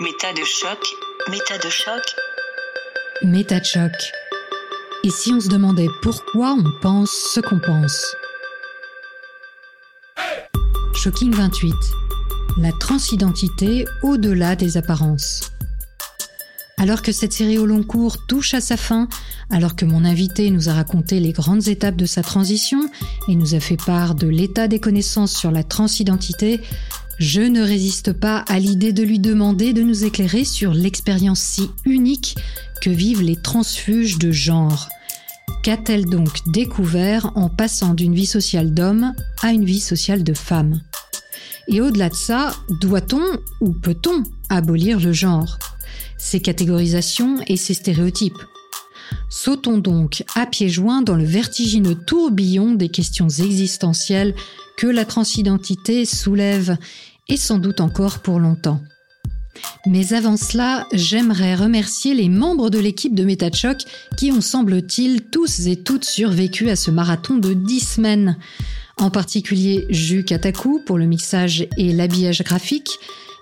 Méta de choc. Méta de choc. Méta de choc. Et si on se demandait pourquoi on pense ce qu'on pense? Shocking 28. La transidentité au-delà des apparences. Alors que cette série au long cours touche à sa fin, alors que mon invité nous a raconté les grandes étapes de sa transition et nous a fait part de l'état des connaissances sur la transidentité, je ne résiste pas à l'idée de lui demander de nous éclairer sur l'expérience si unique que vivent les transfuges de genre. Qu'a-t-elle donc découvert en passant d'une vie sociale d'homme à une vie sociale de femme? Et au-delà de ça, doit-on ou peut-on abolir le genre? Ses catégorisations et ses stéréotypes. Sautons donc à pieds joints dans le vertigineux tourbillon des questions existentielles que la transidentité soulève et sans doute encore pour longtemps. Mais avant cela, j'aimerais remercier les membres de l'équipe de MetaChoc qui ont, semble-t-il, tous et toutes survécu à ce marathon de 10 semaines. En particulier Jus Kataku pour le mixage et l'habillage graphique,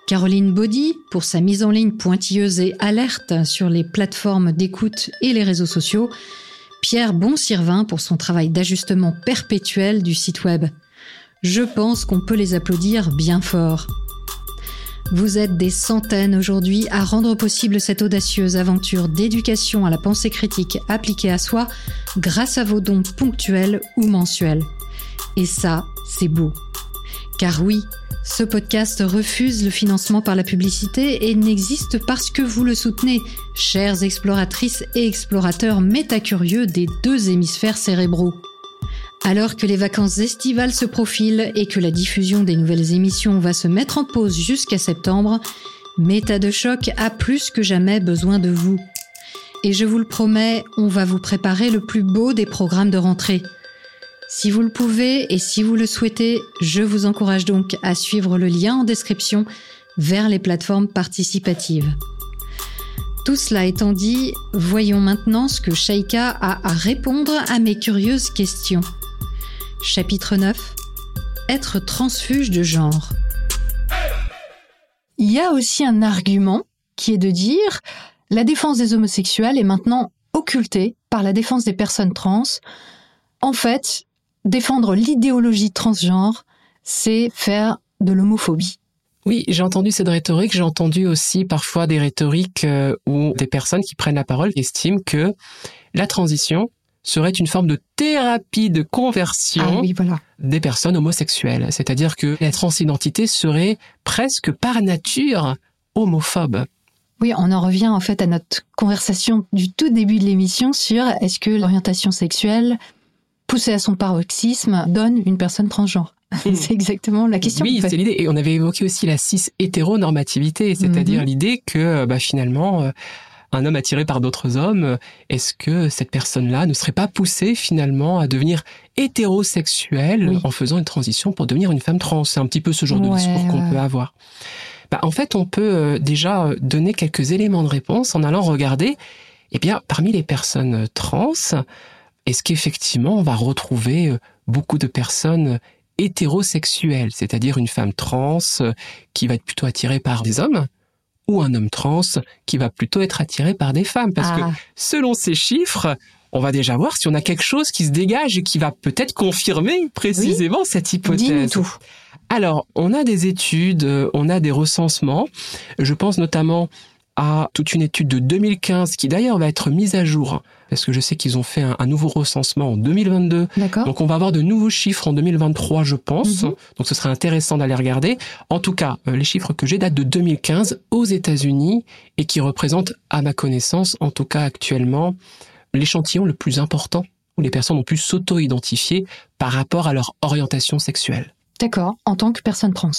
Caroline Body pour sa mise en ligne pointilleuse et alerte sur les plateformes d'écoute et les réseaux sociaux, Pierre Bonsirvin pour son travail d'ajustement perpétuel du site web. Je pense qu'on peut les applaudir bien fort. Vous êtes des centaines aujourd'hui à rendre possible cette audacieuse aventure d'éducation à la pensée critique appliquée à soi grâce à vos dons ponctuels ou mensuels. Et ça, c'est beau. Car oui, ce podcast refuse le financement par la publicité et n'existe parce que vous le soutenez, chères exploratrices et explorateurs métacurieux des deux hémisphères cérébraux. Alors que les vacances estivales se profilent et que la diffusion des nouvelles émissions va se mettre en pause jusqu'à septembre, Méta de choc a plus que jamais besoin de vous. Et je vous le promets, on va vous préparer le plus beau des programmes de rentrée. Si vous le pouvez et si vous le souhaitez, je vous encourage donc à suivre le lien en description vers les plateformes participatives. Tout cela étant dit, voyons maintenant ce que Shaika a à répondre à mes curieuses questions. Chapitre 9 Être transfuge de genre. Il y a aussi un argument qui est de dire la défense des homosexuels est maintenant occultée par la défense des personnes trans. En fait, défendre l'idéologie transgenre, c'est faire de l'homophobie. Oui, j'ai entendu cette rhétorique, j'ai entendu aussi parfois des rhétoriques euh, où des personnes qui prennent la parole estiment que la transition serait une forme de thérapie de conversion ah des personnes homosexuelles. C'est-à-dire que la transidentité serait presque par nature homophobe. Oui, on en revient en fait à notre conversation du tout début de l'émission sur est-ce que l'orientation sexuelle poussée à son paroxysme donne une personne transgenre. Hmm. c'est exactement la question. Oui, c'est l'idée. Et on avait évoqué aussi la cis hétéronormativité, c'est-à-dire mhm. l'idée que bah, finalement euh, un homme attiré par d'autres hommes, est-ce que cette personne-là ne serait pas poussée finalement à devenir hétérosexuelle en faisant une transition pour devenir une femme trans? C'est un petit peu ce genre de discours qu'on peut avoir. Bah, en fait, on peut euh, déjà euh, donner quelques éléments de réponse en allant regarder, eh bien, parmi les personnes euh, trans, est-ce qu'effectivement on va retrouver beaucoup de personnes hétérosexuelles, c'est-à-dire une femme trans qui va être plutôt attirée par des hommes ou un homme trans qui va plutôt être attiré par des femmes. Parce que ah. selon ces chiffres, on va déjà voir si on a quelque chose qui se dégage et qui va peut-être confirmer précisément cette hypothèse. Tout. Alors, on a des études, on a des recensements. Je pense notamment à toute une étude de 2015 qui d'ailleurs va être mise à jour parce que je sais qu'ils ont fait un, nouveau recensement en 2022. Donc on va avoir de nouveaux chiffres en 2023, je pense. Mhm. Donc ce serait intéressant d'aller regarder. En tout cas, euh, les chiffres que j'ai datent de 2015 aux États-Unis et qui représentent, à ma connaissance, en tout cas actuellement, l'échantillon le plus important où les personnes ont pu s'auto-identifier par rapport à leur orientation sexuelle. D'accord, en tant que personne trans.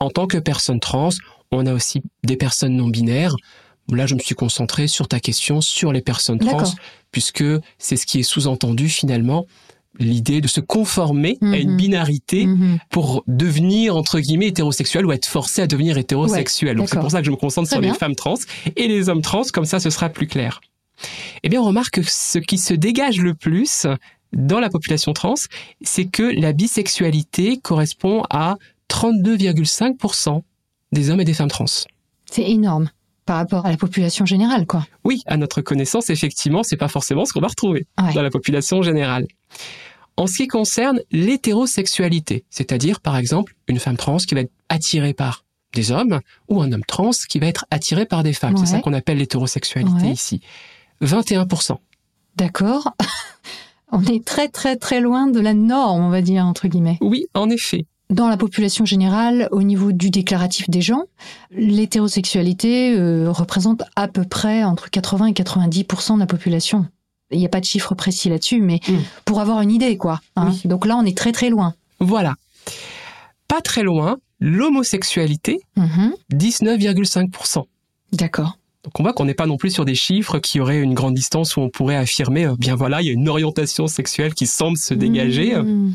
En tant que personne trans, on a aussi des personnes non binaires. Là, je me suis concentré sur ta question sur les personnes trans, puisque c'est ce qui est sous-entendu finalement l'idée de se conformer à une mhm. binarité mhm. pour devenir entre guillemets hétérosexuel ou être forcé à devenir hétérosexuel. Donc c'est pour ça que je me concentre sur les femmes trans et les hommes trans, comme ça ce sera plus clair. Eh bien, on remarque que ce qui se dégage le plus dans la population trans, c'est que la bisexualité correspond à 32,5% des hommes et des femmes trans. C'est énorme. Par rapport à la population générale, quoi. Oui, à notre connaissance, effectivement, c'est pas forcément ce qu'on va retrouver dans la population générale. En ce qui concerne l'hétérosexualité, c'est-à-dire par exemple une femme trans qui va être attirée par des hommes ou un homme trans qui va être attiré par des femmes, c'est ça qu'on appelle l'hétérosexualité ici. 21%. D'accord. on est très très très loin de la norme, on va dire entre guillemets. Oui, en effet. Dans la population générale, au niveau du déclaratif des gens, l'hétérosexualité euh, représente à peu près entre 80 et 90% de la population. Il n'y a pas de chiffre précis là-dessus, mais hmm. pour avoir une idée, quoi. Hein. Donc là, on est très très loin. Voilà. Pas très loin, l'homosexualité, 19,5%. Mhm. D'accord. Donc on voit qu'on n'est pas non plus sur des chiffres qui auraient une grande distance où on pourrait affirmer, euh, bien voilà, il y a une orientation sexuelle qui semble se dégager. Hmm.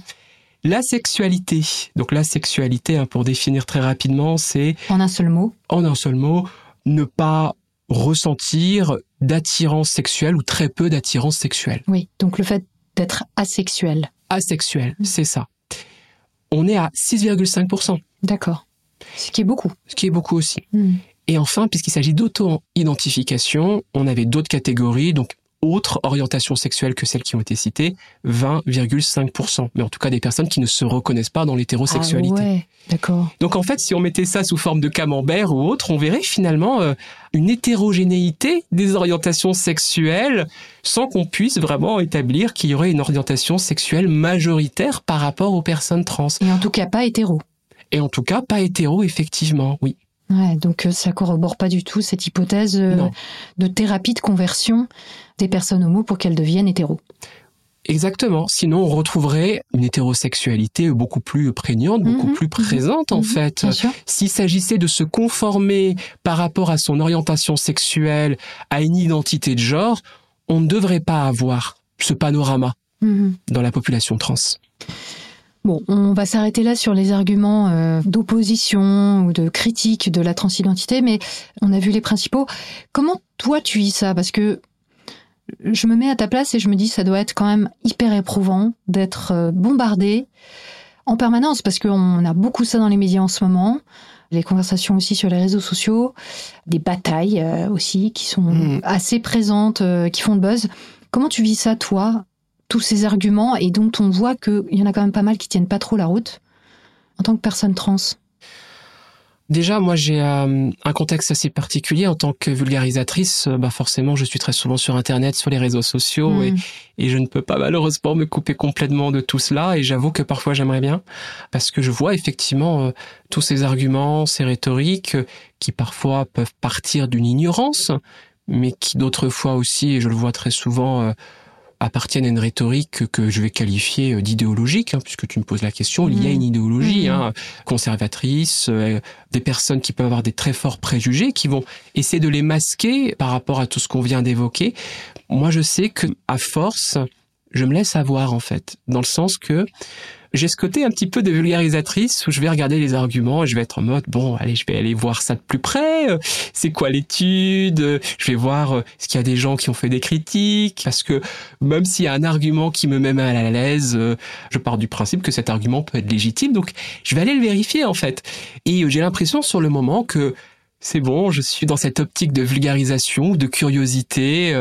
La sexualité. Donc la sexualité, hein, pour définir très rapidement, c'est... En un seul mot. En un seul mot, ne pas ressentir d'attirance sexuelle ou très peu d'attirance sexuelle. Oui, donc le fait d'être asexuel. Asexuel, mm. c'est ça. On est à 6,5%. D'accord. Ce qui est beaucoup. Ce qui est beaucoup aussi. Mm. Et enfin, puisqu'il s'agit d'auto-identification, on avait d'autres catégories, donc autres orientations sexuelles que celles qui ont été citées, 20,5%. Mais en tout cas, des personnes qui ne se reconnaissent pas dans l'hétérosexualité. Ah ouais, d'accord. Donc en fait, si on mettait ça sous forme de camembert ou autre, on verrait finalement euh, une hétérogénéité des orientations sexuelles sans qu'on puisse vraiment établir qu'il y aurait une orientation sexuelle majoritaire par rapport aux personnes trans. Et en tout cas, pas hétéro. Et en tout cas, pas hétéro, effectivement, oui. Ouais, donc euh, ça corrobore pas du tout cette hypothèse euh, de thérapie de conversion des personnes homo pour qu'elles deviennent hétéros. Exactement. Sinon, on retrouverait une hétérosexualité beaucoup plus prégnante, beaucoup mhm. plus présente, en mhm. fait. S'il s'agissait de se conformer par rapport à son orientation sexuelle, à une identité de genre, on ne devrait pas avoir ce panorama mhm. dans la population trans. Bon, on va s'arrêter là sur les arguments euh, d'opposition ou de critique de la transidentité, mais on a vu les principaux. Comment toi tu vis ça? Parce que je me mets à ta place et je me dis ça doit être quand même hyper éprouvant d'être euh, bombardé en permanence parce qu'on a beaucoup ça dans les médias en ce moment, les conversations aussi sur les réseaux sociaux, des batailles euh, aussi qui sont mmh. assez présentes, qui font le buzz. Comment tu vis ça toi tous ces arguments et dont on voit qu'il y en a quand même pas mal qui tiennent pas trop la route en tant que personne trans Déjà, moi, j'ai euh, un contexte assez particulier en tant que vulgarisatrice. Euh, bah forcément, je suis très souvent sur Internet, sur les réseaux sociaux, hmm. et, je ne peux pas malheureusement me couper complètement de tout cela. Et j'avoue que parfois, j'aimerais bien, parce que je vois effectivement euh, tous ces arguments, ces rhétoriques, qui parfois peuvent partir d'une ignorance, mais qui d'autres fois aussi, et je le vois très souvent, appartiennent à une rhétorique que je vais qualifier euh, d'idéologique, hein, puisque tu me poses la question. Il y a mmh. une idéologie mmh. hein, conservatrice, euh, des personnes qui peuvent avoir des très forts préjugés, qui vont essayer de les masquer par rapport à tout ce qu'on vient d'évoquer. Moi, je sais que à force, je me laisse avoir en fait, dans le sens que j'ai ce côté un petit peu de vulgarisatrice où je vais regarder les arguments et je vais être en mode bon allez je vais aller voir ça de plus près. Euh, c'est quoi l'étude? Je vais voir euh, est-ce qu'il y a des gens qui ont fait des critiques. Parce que même s'il y a un argument qui me met mal à l'aise euh, je pars du principe que cet argument peut être légitime. Donc je vais aller le vérifier en fait. Et j'ai l'impression sur le moment que c'est bon, je suis dans cette optique de vulgarisation, de curiosité,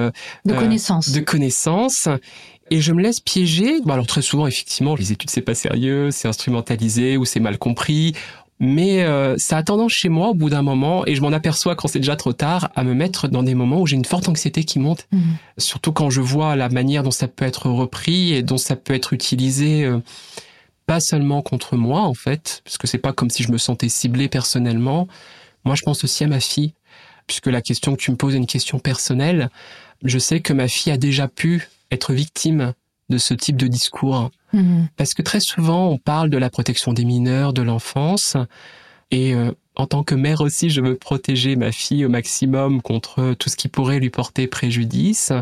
de connaissance, de connaissance, et je me laisse piéger. Bon, alors très souvent, effectivement, les études c'est pas sérieux, c'est instrumentalisé ou c'est mal compris. Mais euh, ça a tendance chez moi au bout d'un moment, et je m'en aperçois quand c'est déjà trop tard, à me mettre dans des moments où j'ai une forte anxiété qui monte. Mmh. Surtout quand je vois la manière dont ça peut être repris et dont ça peut être utilisé, euh, pas seulement contre moi en fait, parce que c'est pas comme si je me sentais ciblé personnellement. Moi, je pense aussi à ma fille, puisque la question que tu me poses est une question personnelle. Je sais que ma fille a déjà pu être victime de ce type de discours. Mhm. Parce que très souvent, on parle de la protection des mineurs, de l'enfance. Et euh, en tant que mère aussi, je veux protéger ma fille au maximum contre tout ce qui pourrait lui porter préjudice.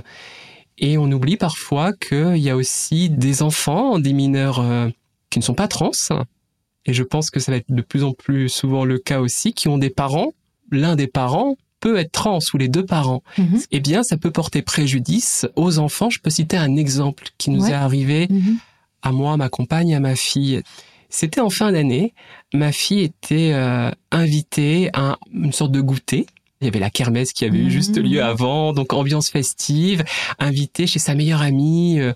Et on oublie parfois qu'il y a aussi des enfants, des mineurs euh, qui ne sont pas trans. Et je pense que ça va être de plus en plus souvent le cas aussi, qui ont des parents. L'un des parents peut être trans ou les deux parents, mhm. eh bien, ça peut porter préjudice aux enfants. Je peux citer un exemple qui nous est arrivé mhm. à moi, à ma compagne, à ma fille. C'était en fin d'année. Ma fille était euh, invitée à une sorte de goûter Il y avait la kermesse qui avait eu juste Mhm. lieu avant, donc ambiance festive, invité chez sa meilleure amie. euh,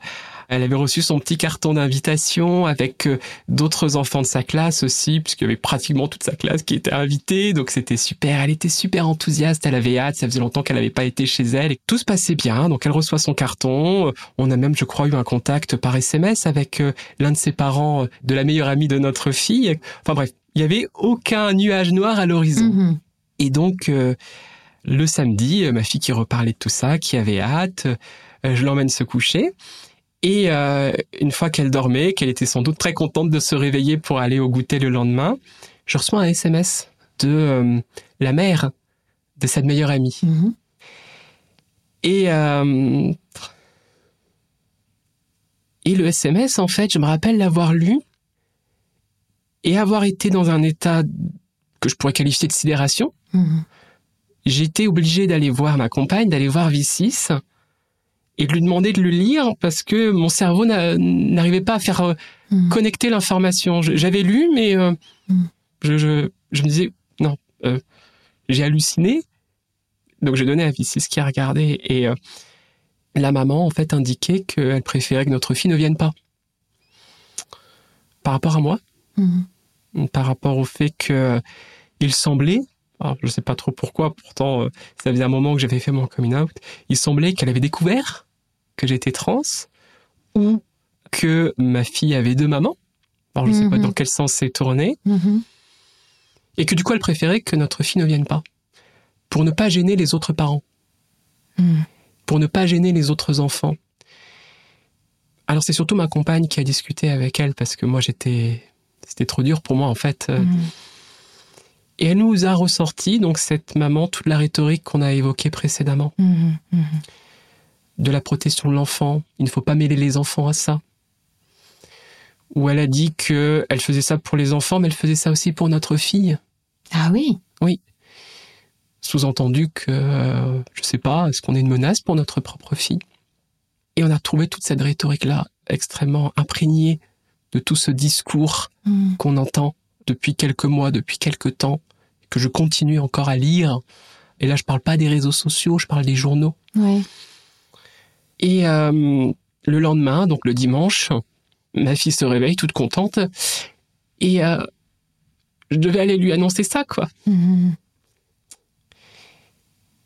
Elle avait reçu son petit carton d'invitation avec euh, d'autres enfants de sa classe aussi, puisqu'il y avait pratiquement toute sa classe qui était invitée. Donc c'était super. Elle était super enthousiaste. Elle avait hâte. Ça faisait longtemps qu'elle n'avait pas été chez elle. Et tout se passait bien. Donc elle reçoit son carton. On a même, je crois, eu un contact par SMS avec euh, l'un de ses parents euh, de la meilleure amie de notre fille. Enfin bref, il y avait aucun nuage noir à l'horizon. Mhm. Et donc, euh, le samedi, euh, ma fille qui reparlait de tout ça, qui avait hâte, euh, je l'emmène se coucher. Et euh, une fois qu'elle dormait, qu'elle était sans doute très contente de se réveiller pour aller au goûter le lendemain, je reçois un SMS de euh, la mère de cette meilleure amie. Mhm. Et, euh, et le SMS, en fait, je me rappelle l'avoir lu et avoir été dans un état que je pourrais qualifier de sidération. Mhm. J'étais obligé d'aller voir ma compagne, d'aller voir V6 et de lui demander de le lire parce que mon cerveau n'a- n'arrivait pas à faire euh, Mhm. connecter l'information. J'avais lu, mais euh, Mhm. je, je, je me disais, non, euh, j'ai halluciné. Donc j'ai donné à V6 qui a regardé et euh, la maman en fait indiquait qu'elle préférait que notre fille ne vienne pas. Par rapport à moi, Mhm. par rapport au fait que il semblait, alors je sais pas trop pourquoi, pourtant euh, ça faisait un moment que j'avais fait mon coming out, il semblait qu'elle avait découvert que j'étais trans ou que ma fille avait deux mamans. Alors je sais pas Mhm. dans quel sens c'est tourné Mhm. et que du coup elle préférait que notre fille ne vienne pas pour ne pas gêner les autres parents, Mhm. pour ne pas gêner les autres enfants. Alors c'est surtout ma compagne qui a discuté avec elle parce que moi j'étais c'était trop dur pour moi en fait. Et elle nous a ressorti, donc cette maman, toute la rhétorique qu'on a évoquée précédemment, Mhm. Mhm. de la protection de l'enfant. Il ne faut pas mêler les enfants à ça. Où elle a dit que elle faisait ça pour les enfants, mais elle faisait ça aussi pour notre fille. Ah oui. Sous-entendu que, euh, je sais pas, est-ce qu'on est une menace pour notre propre fille? Et on a trouvé toute cette rhétorique-là extrêmement imprégnée de tout ce discours qu'on entend depuis quelques mois, depuis quelques temps, que je continue encore à lire. Et là, je parle pas des réseaux sociaux, je parle des journaux. Oui. Et euh, le lendemain, donc le dimanche, ma fille se réveille toute contente et euh, je devais aller lui annoncer ça, quoi. Mhm.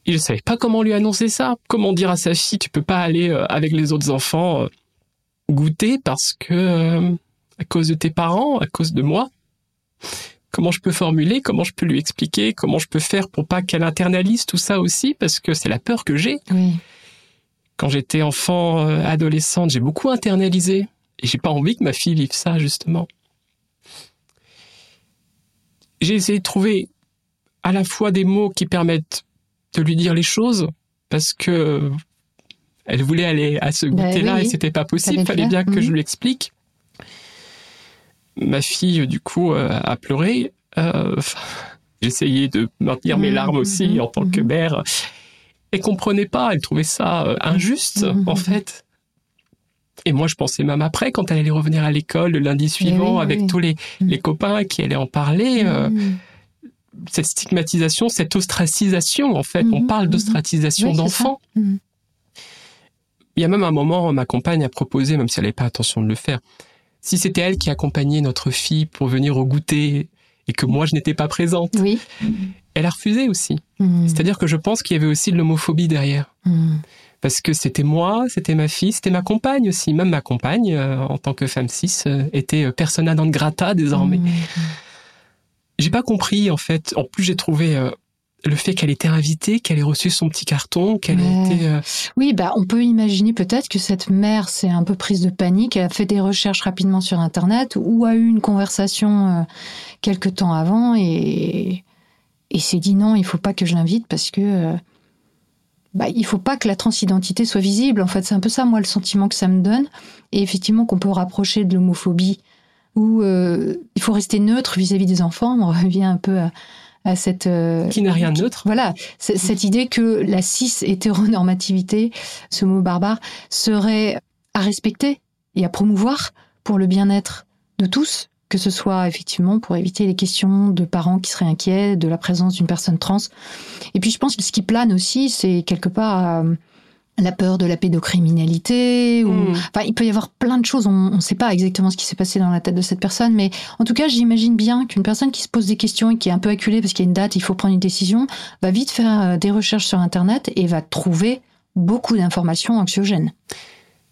Et je savais pas comment lui annoncer ça. Comment dire à sa fille, tu peux pas aller euh, avec les autres enfants euh, goûter parce que euh, à cause de tes parents, à cause de moi. Comment je peux formuler, comment je peux lui expliquer, comment je peux faire pour pas qu'elle internalise tout ça aussi, parce que c'est la peur que j'ai. Oui. Quand j'étais enfant, euh, adolescente, j'ai beaucoup internalisé. Et j'ai pas envie que ma fille vive ça, justement. J'ai essayé de trouver à la fois des mots qui permettent de lui dire les choses, parce que euh, elle voulait aller à ce Bah goûter-là oui, et c'était pas possible. Fallait bien que Mhm. je lui explique. Ma fille, du coup, euh, a pleuré. Euh, J'essayais de maintenir mes larmes aussi mhm, en tant que mhm. mère. Elle comprenait pas, elle trouvait ça euh, injuste, Mhm, en fait. Et moi, je pensais même après, quand elle allait revenir à l'école le lundi suivant, oui, avec oui. tous les, Mhm. les copains qui allaient en parler, euh, Mhm. cette stigmatisation, cette ostracisation, en fait. On parle d'ostracisation d'enfants. Mhm. Il y a même un moment, ma compagne a proposé, même si elle n'avait pas intention de le faire, si c'était elle qui accompagnait notre fille pour venir au goûter et que moi je n'étais pas présente, Oui. elle a refusé aussi. Mhm. C'est-à-dire que je pense qu'il y avait aussi de l'homophobie derrière. Mhm. Parce que c'était moi, c'était ma fille, c'était ma compagne aussi. Même ma compagne, euh, en tant que femme cis, euh, était euh, persona non grata désormais. Mhm. J'ai pas compris, en fait. En plus, j'ai trouvé euh, le fait qu'elle était invitée, qu'elle ait reçu son petit carton, qu'elle ait été... euh, Oui, bah, on peut imaginer peut-être que cette mère s'est un peu prise de panique, elle a fait des recherches rapidement sur Internet ou a eu une conversation euh, quelque temps avant et, et s'est dit non, il faut pas que je l'invite parce que euh, bah, il faut pas que la transidentité soit visible. En fait, c'est un peu ça, moi, le sentiment que ça me donne. Et effectivement, qu'on peut rapprocher de l'homophobie où euh, il faut rester neutre vis-à-vis des enfants. On revient un peu à, à cette... euh, qui n'a rien de neutre. voilà, cette idée que la cis hétéronormativité, ce mot barbare, serait à respecter et à promouvoir pour le bien-être de tous que ce soit effectivement pour éviter les questions de parents qui seraient inquiets de la présence d'une personne trans. Et puis je pense que ce qui plane aussi, c'est quelque part euh, la peur de la pédocriminalité. Ou... Mm. Enfin, il peut y avoir plein de choses. On ne sait pas exactement ce qui s'est passé dans la tête de cette personne, mais en tout cas, j'imagine bien qu'une personne qui se pose des questions et qui est un peu acculée parce qu'il y a une date, il faut prendre une décision, va vite faire euh, des recherches sur Internet et va trouver beaucoup d'informations anxiogènes.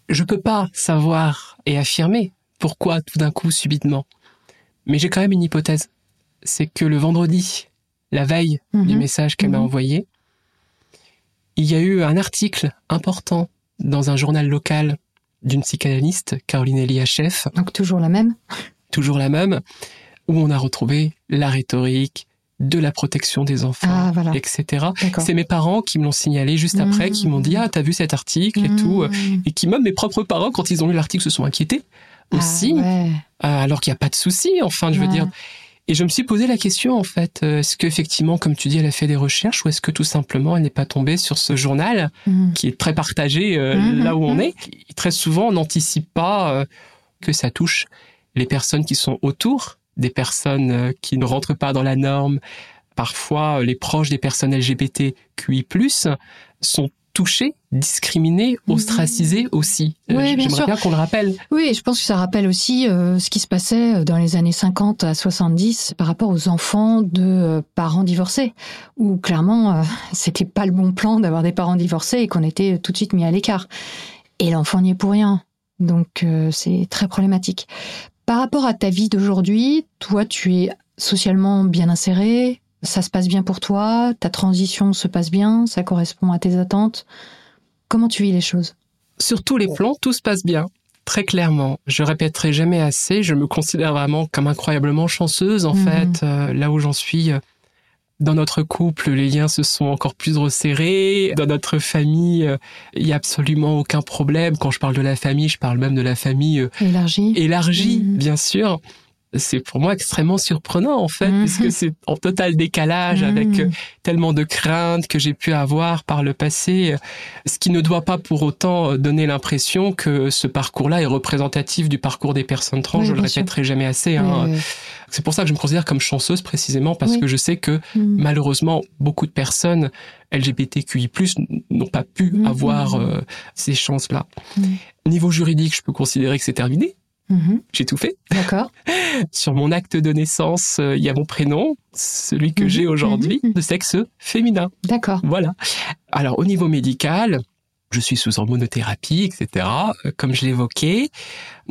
Je peux pas savoir et affirmer pourquoi tout d'un coup subitement. Mais j'ai quand même une hypothèse. C'est que le vendredi, la veille du Mhm. message qu'elle m'a Mhm. envoyé, il y a eu un article important dans un journal local d'une psychanalyste, Caroline Eliachef, Donc toujours la même. toujours la même, où on a retrouvé la rhétorique de la protection des enfants, Ah voilà. etc. C'est mes parents qui me l'ont signalé juste après, qui m'ont dit ah t'as vu cet article et tout, Mmh. et qui même mes propres parents quand ils ont lu l'article se sont inquiétés aussi, Ah ouais. euh, alors qu'il n'y a pas de souci. Enfin, je veux Ouais. dire. Et je me suis posé la question en fait, euh, est-ce qu'effectivement, comme tu dis, elle a fait des recherches ou est-ce que tout simplement elle n'est pas tombée sur ce journal Mhm. qui est très partagé euh, Mhm, là où on est? Et Très souvent, on n'anticipe pas euh, que ça touche les personnes qui sont autour, des personnes euh, qui ne rentrent pas dans la norme. Parfois, les proches des personnes LGBTQI+, sont touchés, discriminés, Mhm. ostracisés aussi. Euh, Oui, bien J'aimerais sûr. bien qu'on le rappelle. Oui, je pense que ça rappelle aussi euh, ce qui se passait dans les années 50 à 70 par rapport aux enfants de euh, parents divorcés, où clairement, euh, c'était pas le bon plan d'avoir des parents divorcés et qu'on était tout de suite mis à l'écart. Et l'enfant n'y est pour rien. Donc, euh, c'est très problématique. Par rapport à ta vie d'aujourd'hui, toi, tu es socialement bien inséré, ça se passe bien pour toi, ta transition se passe bien, ça correspond à tes attentes. Comment tu vis les choses? Sur tous les plans, tout se passe bien. Très clairement, je répéterai jamais assez, je me considère vraiment comme incroyablement chanceuse en Mhm. fait, euh, là où j'en suis. euh, Dans notre couple, les liens se sont encore plus resserrés. Dans notre famille, euh, il y a absolument aucun problème. Quand je parle de la famille, je parle même de la famille euh, Élargi élargie, Mhm. bien sûr. C'est pour moi extrêmement surprenant en fait, Mhm. puisque c'est en total décalage avec Mhm. euh, tellement de craintes que j'ai pu avoir par le passé, euh, ce qui ne doit pas pour autant euh, donner l'impression que ce parcours-là est représentatif du parcours des personnes trans. Oui, je le sûr. répéterai jamais assez. hein. C'est pour ça que je me considère comme chanceuse précisément parce Oui. que je sais que Mhm. malheureusement beaucoup de personnes LGBTQI+ n'ont pas pu Mhm. avoir euh, ces chances-là. Mhm. Niveau juridique, je peux considérer que c'est terminé. Mhm. J'ai tout fait. D'accord. Sur mon acte de naissance, euh, il y a mon prénom, celui que Mhm, j'ai aujourd'hui, mhm. de sexe féminin. D'accord. Voilà. Alors, au niveau médical, je suis sous hormonothérapie, etc. euh, Comme je l'évoquais,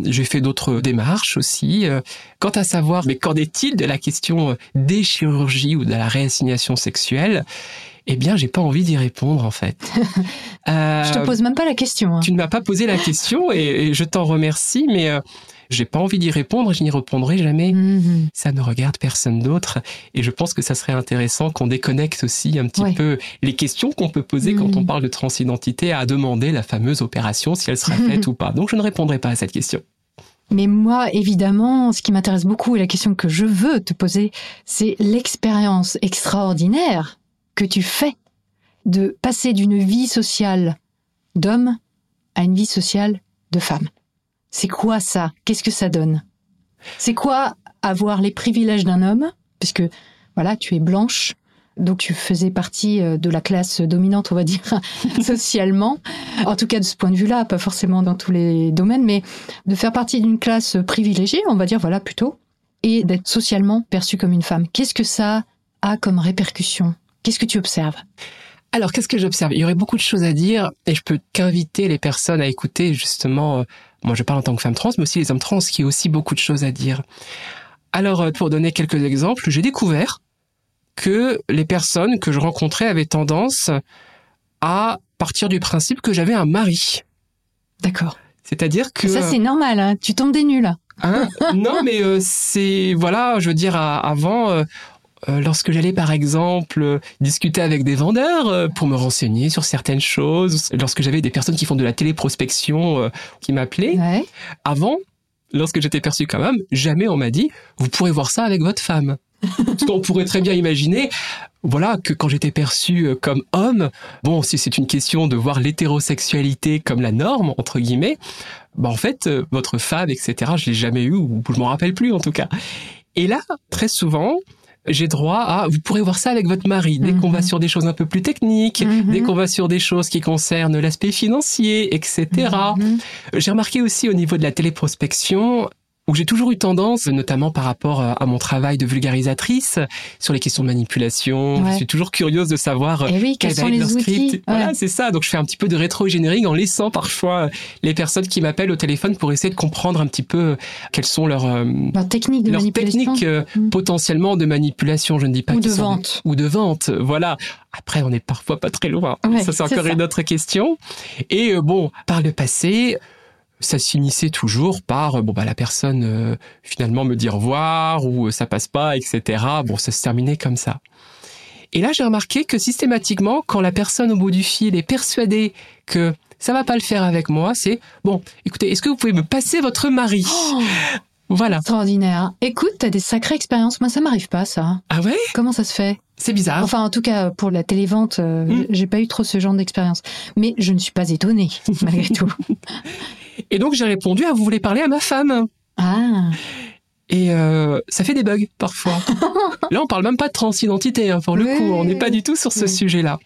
j'ai fait d'autres démarches aussi. Euh, Quant à savoir, mais qu'en est-il de la question des chirurgies ou de la réassignation sexuelle Eh bien, j'ai pas envie d'y répondre en fait. Euh, Je te pose même pas la question. hein. tu ne m'as pas posé la question et, et je t'en remercie, mais euh, j'ai pas envie d'y répondre et je n'y répondrai jamais. Mhm. Ça ne regarde personne d'autre et je pense que ça serait intéressant qu'on déconnecte aussi un petit Ouais. peu les questions qu'on peut poser quand on parle de transidentité à demander la fameuse opération si elle sera faite ou pas. Donc je ne répondrai pas à cette question. Mais moi, évidemment, ce qui m'intéresse beaucoup et la question que je veux te poser, c'est l'expérience extraordinaire que tu fais de passer d'une vie sociale d'homme à une vie sociale de femme. C'est quoi ça? Qu'est-ce que ça donne? C'est quoi avoir les privilèges d'un homme? Puisque, voilà, tu es blanche, donc tu faisais partie euh, de la classe dominante, on va dire, socialement. En tout cas, de ce point de vue-là, pas forcément dans tous les domaines, mais de faire partie d'une classe privilégiée, on va dire, voilà, plutôt, et d'être socialement perçue comme une femme. Qu'est-ce que ça a comme répercussion Qu'est-ce que tu observes? Alors, qu'est-ce que j'observe? Il y aurait beaucoup de choses à dire et je peux qu'inviter les personnes à écouter justement, euh, moi je parle en tant que femme trans, mais aussi les hommes trans, qui ont aussi beaucoup de choses à dire. Alors, euh, pour donner quelques exemples, j'ai découvert que les personnes que je rencontrais avaient tendance à partir du principe que j'avais un mari. D'accord. C'est-à-dire que... Ça, c'est normal, hein. tu tombes des nuls. Hein? Non, mais euh, c'est voilà, je veux dire avant. euh, euh, Lorsque j'allais par exemple euh, discuter avec des vendeurs euh, pour me renseigner sur certaines choses, lorsque j'avais des personnes qui font de la téléprospection euh, qui m'appelaient, Ouais. avant, lorsque j'étais perçu comme homme, jamais on m'a dit vous pourrez voir ça avec votre femme. Parce qu'on pourrait très bien imaginer, voilà, que quand j'étais perçu comme homme, bon, si c'est une question de voir l'hétérosexualité comme la norme, entre guillemets, bah en fait, votre femme, etc., je l'ai jamais eu, ou je m'en rappelle plus en tout cas. Et là, très souvent, j'ai droit à, vous pourrez voir ça avec votre mari, dès qu'on va mhm. sur des choses un peu plus techniques, mhm. dès qu'on va sur des choses qui concernent l'aspect financier, etc. Mhm. J'ai remarqué aussi au niveau de la téléprospection, où j'ai toujours eu tendance, notamment par rapport euh, à mon travail de vulgarisatrice, sur les questions de manipulation. Je suis toujours curieuse de savoir eh oui, sont les script. Voilà, c'est ça. Donc je fais un petit peu de rétro-générique en laissant parfois les personnes qui m'appellent au téléphone pour essayer de comprendre un petit peu quelles sont leurs, euh, techniques de manipulation. techniques euh, mm. potentiellement de manipulation. Je ne dis pas ou de vente ou de vente. Voilà. Après, on n'est parfois pas très loin. ça, c'est encore une autre question. Et bon, par le passé, ça s'initiait toujours par bon bah la personne euh, finalement me dit au revoir ou euh, ça passe pas etc bon ça se terminait comme ça. Et là j'ai remarqué que systématiquement quand la personne au bout du fil est persuadée que ça va pas le faire avec moi c'est bon écoutez est-ce que vous pouvez me passer votre mari? Oh! Voilà. Extraordinaire. Écoute t'as des sacrées expériences. Moi ça m'arrive pas ça. Ah ouais? Comment ça se fait? C'est bizarre. Enfin, en tout cas, pour la télévente, euh, hmm. j'ai pas eu trop ce genre d'expérience. Mais je ne suis pas étonnée, malgré tout. Et donc j'ai répondu à ah, vous voulez parler à ma femme. Ah. Et euh, ça fait des bugs parfois. là, on parle même pas de transidentité hein, pour le coup. On n'est pas du tout sur ce sujet-là.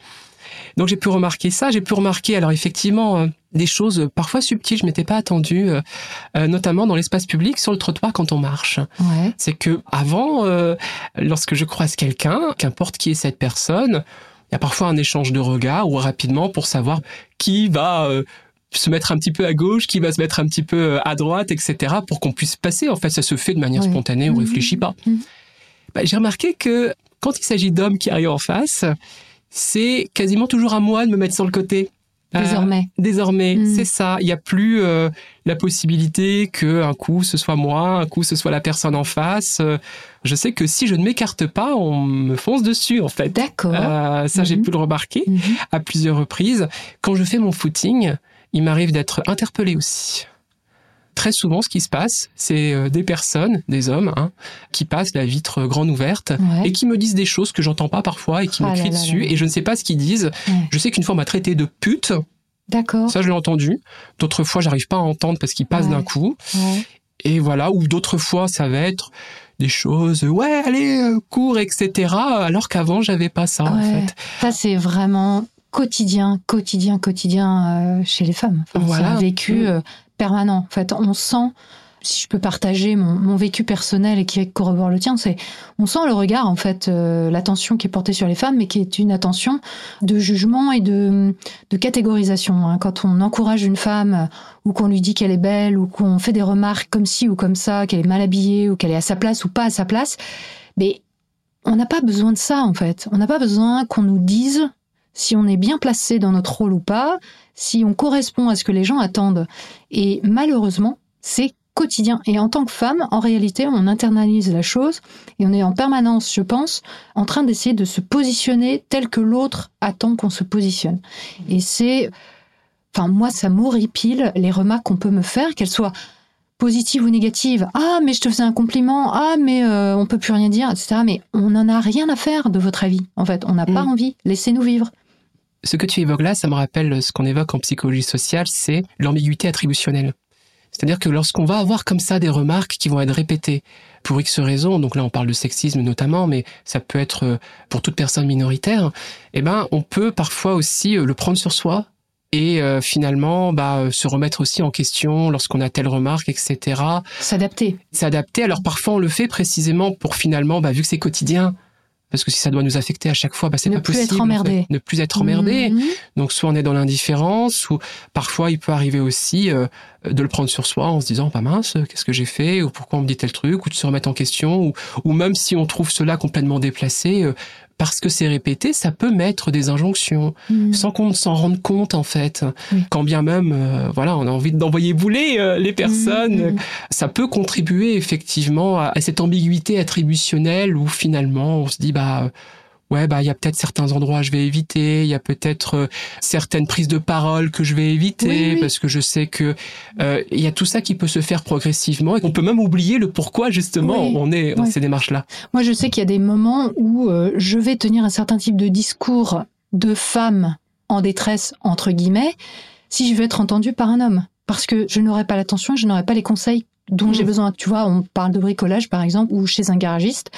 Donc j'ai pu remarquer ça. J'ai pu remarquer alors effectivement euh, des choses parfois subtiles. Je m'étais pas attendue, euh, notamment dans l'espace public sur le trottoir quand on marche. Ouais. C'est que avant, lorsque je croise quelqu'un, qu'importe qui est cette personne, il y a parfois un échange de regards ou rapidement pour savoir qui va se mettre un petit peu à gauche, qui va se mettre un petit peu euh, à droite, etc., pour qu'on puisse passer. En fait, ça se fait de manière spontanée, on ne mhm. réfléchit pas. Mhm. Bah, j'ai remarqué que quand il s'agit d'hommes qui arrivent en face, c'est quasiment toujours à moi de me mettre sur le côté. Euh, désormais. désormais, mhm. c'est ça. Il n'y a plus euh, la possibilité que un coup ce soit moi, un coup ce soit la personne en face. je sais que si je ne m'écarte pas, on me fonce dessus en fait. D'accord. ça, j'ai pu le remarquer à plusieurs reprises. Quand je fais mon footing, il m'arrive d'être interpellé aussi. Très souvent, ce qui se passe, c'est euh, des personnes, des hommes, hein, qui passent la vitre grande ouverte et qui me disent des choses que j'entends pas parfois et qui me ah crient dessus et je ne sais pas ce qu'ils disent. Je sais qu'une fois on m'a traité de pute. D'accord. Ça, je l'ai entendu. D'autres fois, j'arrive pas à entendre parce qu'ils passent d'un coup. Et voilà. Ou d'autres fois, ça va être des choses, ouais, allez, euh, cours, etc. Alors qu'avant, j'avais pas ça, en fait. Ça, c'est vraiment quotidien, quotidien, quotidien euh, chez les femmes. voilà. C'est un vécu mm. euh, permanent. En fait, on sent, si je peux partager mon, vécu personnel et qui corrobore le tien, c'est on sent le regard, en fait, euh, l'attention qui est portée sur les femmes, mais qui est une attention de jugement et de, de catégorisation. Hein. Quand on encourage une femme ou qu'on lui dit qu'elle est belle ou qu'on fait des remarques comme ci ou comme ça, qu'elle est mal habillée ou qu'elle est à sa place ou pas à sa place, mais on n'a pas besoin de ça, en fait. On n'a pas besoin qu'on nous dise si on est bien placé dans notre rôle ou pas, si on correspond à ce que les gens attendent. Et malheureusement, c'est quotidien. Et en tant que femme, en réalité, on internalise la chose et on est en permanence, je pense, en train d'essayer de se positionner tel que l'autre attend qu'on se positionne. Et c'est, enfin, moi, ça m'horripile les remarques qu'on peut me faire, qu'elles soient positives ou négatives. Ah, mais je te faisais un compliment. Ah, mais euh, on peut plus rien dire, etc. Mais on n'en a rien à faire de votre avis. En fait, on n'a pas mm. envie. Laissez-nous vivre ce que tu évoques là, ça me rappelle ce qu'on évoque en psychologie sociale, c'est l'ambiguïté attributionnelle. C'est-à-dire que lorsqu'on va avoir comme ça des remarques qui vont être répétées pour X raisons, donc là on parle de sexisme notamment, mais ça peut être euh, pour toute personne minoritaire, eh ben on peut parfois aussi euh, le prendre sur soi et euh, finalement bah, se remettre aussi en question lorsqu'on a telle remarque, etc. S'adapter. S'adapter. Alors parfois on le fait précisément pour finalement, bah, vu que c'est quotidien, parce que si ça doit nous affecter à chaque fois, bah, c'est pas possible. Être emmerdé. Ne plus être emmerdé. Donc soit on est dans l'indifférence, ou parfois il peut arriver aussi euh, de le prendre sur soi en se disant pas mince, qu'est-ce que j'ai fait, ou pourquoi on me dit tel truc, ou de se remettre en question, ou, ou même si on trouve cela complètement déplacé, euh, parce que c'est répété, ça peut mettre des injonctions mm. sans qu'on s'en rende compte en fait. Quand bien même, euh, voilà, on a envie d'envoyer bouler euh, les personnes, mm. ça peut contribuer effectivement à, cette ambiguïté attributionnelle où finalement on se dit bah ouais bah il y a peut-être certains endroits que je vais éviter, il y a peut-être euh, certaines prises de parole que je vais éviter parce que je sais que euh, il y a tout ça qui peut se faire progressivement et qu'on peut même oublier le pourquoi justement on est dans ces démarches là. Moi je sais qu'il y a des moments où euh, je vais tenir un certain type de discours de femme en détresse entre guillemets si je veux être entendue par un homme. Parce que je n'aurai pas l'attention, je n'aurai pas les conseils dont j'ai mm. besoin. Tu vois, on parle de bricolage par exemple ou chez un garagiste.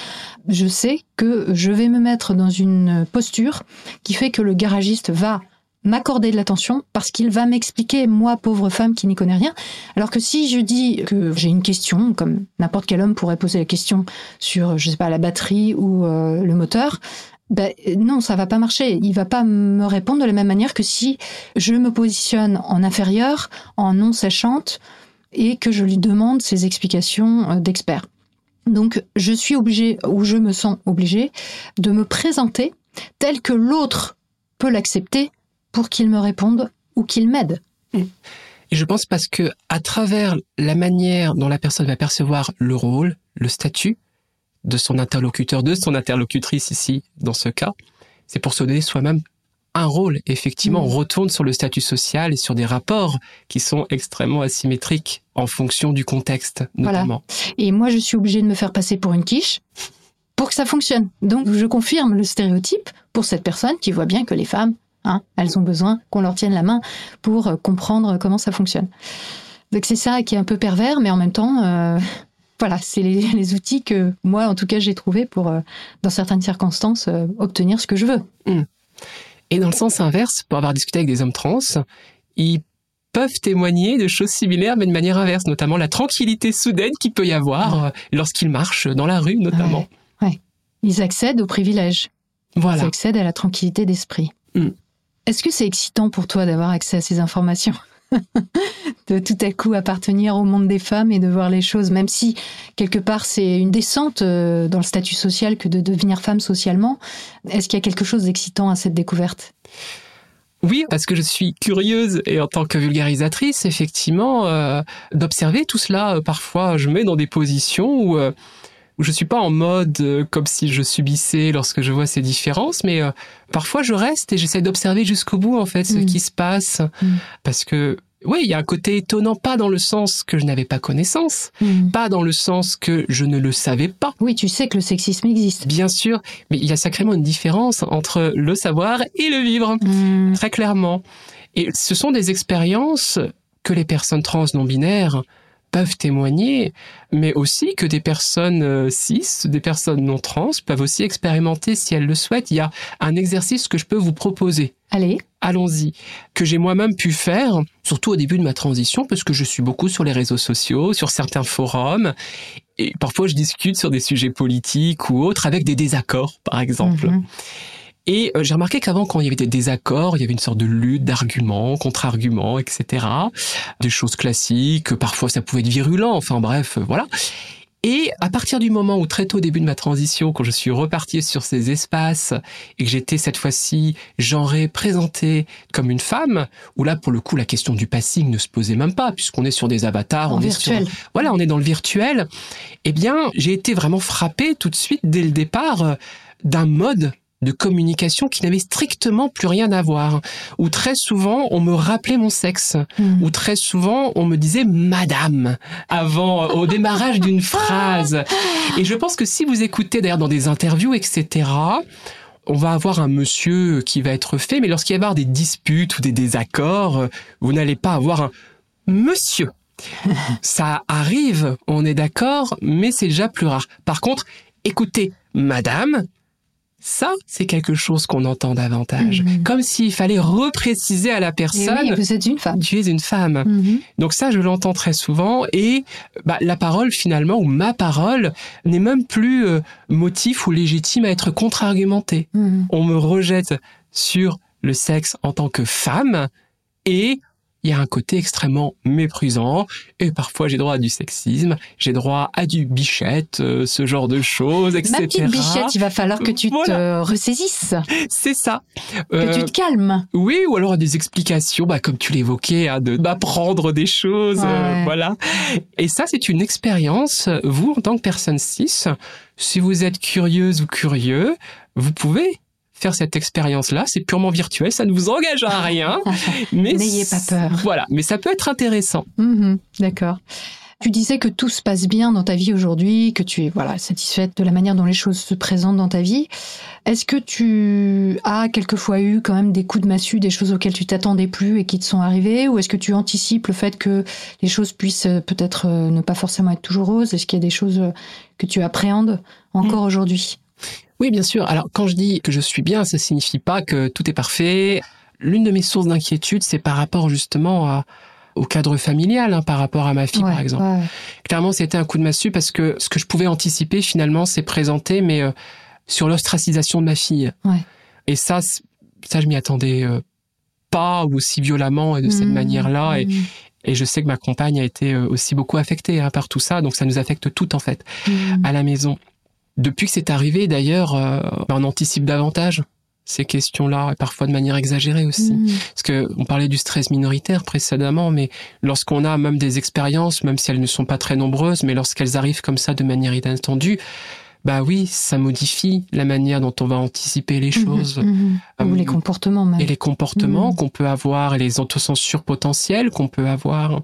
Je sais que je vais me mettre dans une posture qui fait que le garagiste va m'accorder de l'attention parce qu'il va m'expliquer, moi, pauvre femme qui n'y connais rien. Alors que si je dis que j'ai une question, comme n'importe quel homme pourrait poser la question sur, je sais pas, la batterie ou euh, le moteur, ben, non, ça va pas marcher. Il va pas me répondre de la même manière que si je me positionne en inférieur, en non sachante, et que je lui demande ses explications euh, d'expert. Donc, je suis obligée, ou je me sens obligée, de me présenter tel que l'autre peut l'accepter pour qu'il me réponde ou qu'il m'aide. Et je pense parce que à travers la manière dont la personne va percevoir le rôle, le statut de son interlocuteur, de son interlocutrice ici, dans ce cas, c'est pour se donner soi-même un rôle. Effectivement, on mm. retourne sur le statut social et sur des rapports qui sont extrêmement asymétriques en fonction du contexte, notamment. Et moi, je suis obligée de me faire passer pour une quiche pour que ça fonctionne. Donc, je confirme le stéréotype pour cette personne qui voit bien que les femmes, hein, elles ont besoin qu'on leur tienne la main pour euh, comprendre comment ça fonctionne. Donc, c'est ça qui est un peu pervers, mais en même temps, euh, voilà, c'est les, outils que moi, en tout cas, j'ai trouvé pour, euh, dans certaines circonstances, obtenir ce que je veux. Mm. Et dans le sens inverse, pour avoir discuté avec des hommes trans, ils peuvent témoigner de choses similaires, mais de manière inverse, notamment la tranquillité soudaine qu'il peut y avoir euh, lorsqu'ils marchent dans la rue, notamment. Ouais, Ils accèdent au privilège. Voilà. Ils accèdent à la tranquillité d'esprit. Hmm. Est-ce que c'est excitant pour toi d'avoir accès à ces informations? de tout à coup appartenir au monde des femmes et de voir les choses, même si quelque part c'est une descente euh, dans le statut social que de devenir femme socialement. Est-ce qu'il y a quelque chose d'excitant à cette découverte? Oui, parce que je suis curieuse et en tant que vulgarisatrice, effectivement, euh, d'observer tout cela. Parfois, je mets dans des positions où euh, où je suis pas en mode comme si je subissais lorsque je vois ces différences, mais parfois je reste et j'essaie d'observer jusqu'au bout en fait ce mm. qui se passe, mm. parce que oui, il y a un côté étonnant, pas dans le sens que je n'avais pas connaissance, hmm. pas dans le sens que je ne le savais pas. Oui, tu sais que le sexisme existe. Bien sûr, mais il y a sacrément une différence entre le savoir et le vivre, très clairement. Et ce sont des expériences que les personnes trans non binaires peuvent témoigner, mais aussi que des personnes euh, cis, des personnes non trans peuvent aussi expérimenter si elles le souhaitent. Il y a un exercice que je peux vous proposer. Allez. Allons-y. Que j'ai moi-même pu faire, surtout au début de ma transition, parce que je suis beaucoup sur les réseaux sociaux, sur certains forums, et parfois je discute sur des sujets politiques ou autres avec des désaccords, par exemple. Mhm. Et euh, j'ai remarqué qu'avant, quand il y avait des désaccords, il y avait une sorte de lutte d'arguments, contre-arguments, etc. Des choses classiques, parfois ça pouvait être virulent, enfin bref, euh, voilà. Et à partir du moment où très tôt au début de ma transition, quand je suis reparti sur ces espaces et que j'étais cette fois-ci genré, présenté comme une femme, où là pour le coup la question du passing ne se posait même pas puisqu'on est sur des avatars, on virtuel. est sur voilà, on est dans le virtuel. Eh bien, j'ai été vraiment frappé tout de suite dès le départ euh, d'un mode de communication qui n'avait strictement plus rien à voir, où très souvent on me rappelait mon sexe, hmm. où très souvent on me disait madame avant au démarrage d'une phrase. Et je pense que si vous écoutez d'ailleurs dans des interviews, etc., on va avoir un monsieur qui va être fait, mais lorsqu'il va y avoir des disputes ou des désaccords, vous n'allez pas avoir un monsieur. Ça arrive, on est d'accord, mais c'est déjà plus rare. Par contre, écoutez, madame, ça, c'est quelque chose qu'on entend davantage. Mhm. Comme s'il fallait repréciser à la personne. oui, vous êtes une femme. Tu es une femme. Mhm. Donc ça, je l'entends très souvent. Et bah, la parole, finalement, ou ma parole, n'est même plus euh, motif ou légitime à être contre-argumentée. Mhm. On me rejette sur le sexe en tant que femme et il y a un côté extrêmement méprisant et parfois j'ai droit à du sexisme, j'ai droit à du bichette, euh, ce genre de choses, etc. Ma petite bichette, il va falloir que tu te ressaisisses. C'est ça. Que tu euh, te calmes. Oui, ou alors à des explications, bah, comme tu l'évoquais, hein, de m'apprendre des choses, euh, voilà. Et ça, c'est une expérience, vous, en tant que personne cis, si vous êtes curieuse ou curieux, vous pouvez faire cette expérience-là. C'est purement virtuel, ça ne vous engage à rien. mais n'ayez pas peur. Voilà, mais ça peut être intéressant. Mhm, d'accord. Tu disais que tout se passe bien dans ta vie aujourd'hui, que tu es voilà satisfaite de la manière dont les choses se présentent dans ta vie. Est-ce que tu as quelquefois eu quand même des coups de massue, des choses auxquelles tu t'attendais plus et qui te sont arrivées, ou est-ce que tu anticipes le fait que les choses puissent euh, peut-être euh, ne pas forcément être toujours roses? Est-ce qu'il y a des choses euh, que tu appréhendes encore mm. aujourd'hui? Oui, bien sûr. Alors quand je dis que je suis bien, ça signifie pas que tout est parfait. L'une de mes sources d'inquiétude, c'est par rapport justement à au cadre familial hein, par rapport à ma fille par exemple. Clairement, c'était un coup de massue parce que ce que je pouvais anticiper finalement, c'est présenter mais euh, sur l'ostracisation de ma fille. Et ça, ça je m'y attendais euh, pas aussi violemment et de cette mmh. manière-là. Et, mmh. et je sais que ma compagne a été euh, aussi beaucoup affectée hein, par tout ça, donc ça nous affecte toutes en fait mmh. à la maison. Depuis que c'est arrivé, d'ailleurs, on anticipe davantage ces questions-là, parfois de manière exagérée aussi. Mm. Parce que on parlait du stress minoritaire précédemment, mais lorsqu'on a même des expériences, même si elles ne sont pas très nombreuses, mais lorsqu'elles arrivent comme ça de manière inattendue, bah oui, ça modifie la manière dont on va anticiper les mm-hmm. choses. Mm-hmm. Ou les comportements même. Et les comportements mm. qu'on peut avoir, et les autocensures potentielles qu'on peut avoir.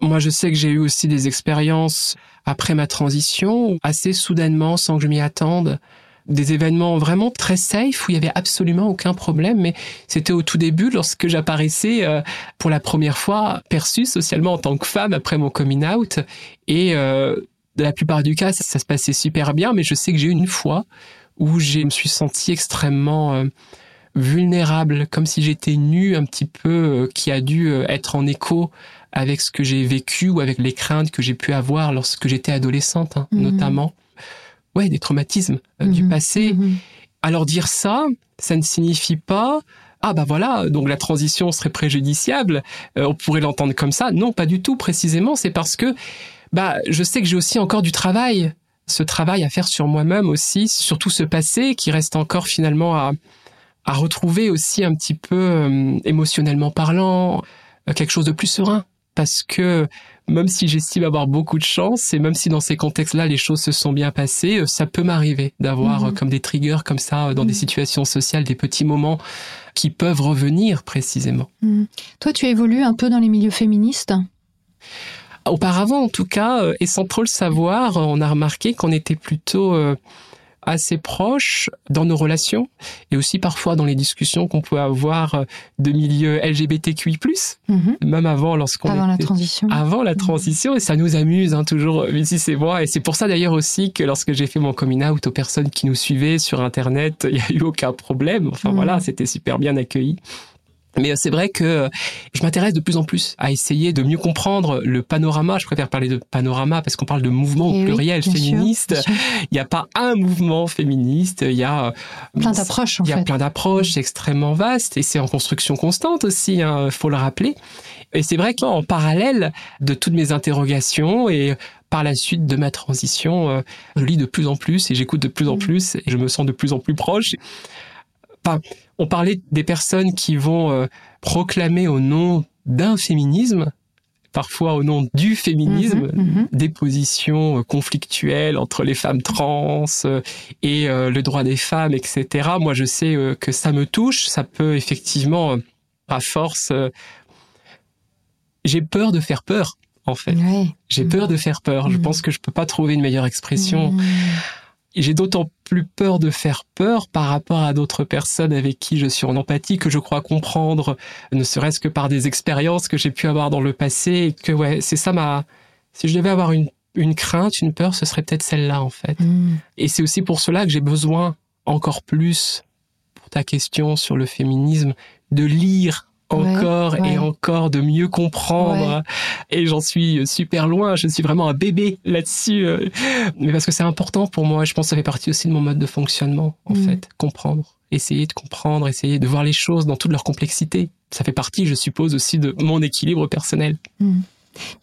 Moi, je sais que j'ai eu aussi des expériences après ma transition, assez soudainement, sans que je m'y attende, des événements vraiment très safe où il y avait absolument aucun problème. Mais c'était au tout début lorsque j'apparaissais euh, pour la première fois perçue socialement en tant que femme après mon coming out. Et euh, la plupart du cas, ça, se passait super bien. Mais je sais que j'ai eu une fois où je me suis sentie extrêmement euh, vulnérable, comme si j'étais nue un petit peu, euh, qui a dû être en écho avec ce que j'ai vécu ou avec les craintes que j'ai pu avoir lorsque j'étais adolescente, hein, mmh. notamment ouais, des traumatismes euh, du mhm. passé. Mhm. Alors dire ça, ça ne signifie pas ah bah voilà, donc la transition serait préjudiciable, euh, on pourrait l'entendre comme ça. Non, pas du tout précisément, c'est parce que bah je sais que j'ai aussi encore du travail, ce travail à faire sur moi-même aussi, sur tout ce passé qui reste encore finalement à à retrouver aussi un petit peu euh, émotionnellement parlant, quelque chose de plus serein parce que même si j'estime avoir beaucoup de chance et même si dans ces contextes-là les choses se sont bien passées, euh, ça peut m'arriver d'avoir mhm. euh, comme des triggers comme ça euh, dans des mhm. situations sociales, des petits moments qui peuvent revenir précisément. Mhm. Toi, tu évolues un peu dans les milieux féministes? Auparavant, en tout cas, et sans trop le savoir, on a remarqué qu'on était plutôt assez proches dans nos relations et aussi parfois dans les discussions qu'on peut avoir euh, de milieux LGBTQI+, mhm. même avant lorsqu'on avant la transition. Avant la mhm. transition et ça nous amuse hein, toujours si c'est moi et c'est pour ça d'ailleurs aussi que lorsque j'ai fait mon coming out aux personnes qui nous suivaient sur internet, il y a eu aucun problème. Enfin mhm. voilà, c'était super bien accueilli. Mais euh, c'est vrai que euh, je m'intéresse de plus en plus à essayer de mieux comprendre le panorama. Je préfère parler de panorama parce qu'on parle de mouvement eh pluriel féministe. Il n'y a pas un mouvement féministe. Il y a euh, plein d'approches. Il y a plein d'approches, c'est extrêmement vaste et c'est en construction constante aussi. Hein, faut le rappeler. Et c'est vrai qu'en parallèle de toutes mes interrogations et par la suite de ma transition, je lis de plus en plus et j'écoute de plus en mm. plus et je me sens de plus en plus proche. Enfin, on parlait des personnes qui vont euh, proclamer au nom d'un féminisme, parfois au nom du féminisme, mhm, mhm. des positions euh, conflictuelles entre les femmes trans euh, et le droit des femmes, etc. Moi, je sais que ça me touche. Ça peut effectivement, à force, j'ai peur de faire peur. En fait, j'ai peur de faire peur. Je mhm. pense que je peux pas trouver une meilleure expression j'ai d'autant plus peur de faire peur par rapport à d'autres personnes avec qui je suis en empathie, que je crois comprendre, ne serait-ce que par des expériences que j'ai pu avoir dans le passé, et que ouais, c'est ça ma... Si je devais avoir une, une crainte, une peur, ce serait peut-être celle-là en fait. Mm. Et c'est aussi pour cela que j'ai besoin encore plus, pour ta question sur le féminisme, de lire encore et encore de mieux comprendre. Et j'en suis super loin. Je suis vraiment un bébé là-dessus. Mais parce que c'est important pour moi. Je pense que ça fait partie aussi de mon mode de fonctionnement, en mm. fait. Comprendre. Essayer de comprendre, essayer de voir les choses dans toute leur complexité. Ça fait partie, je suppose, aussi de mon équilibre personnel. Mm.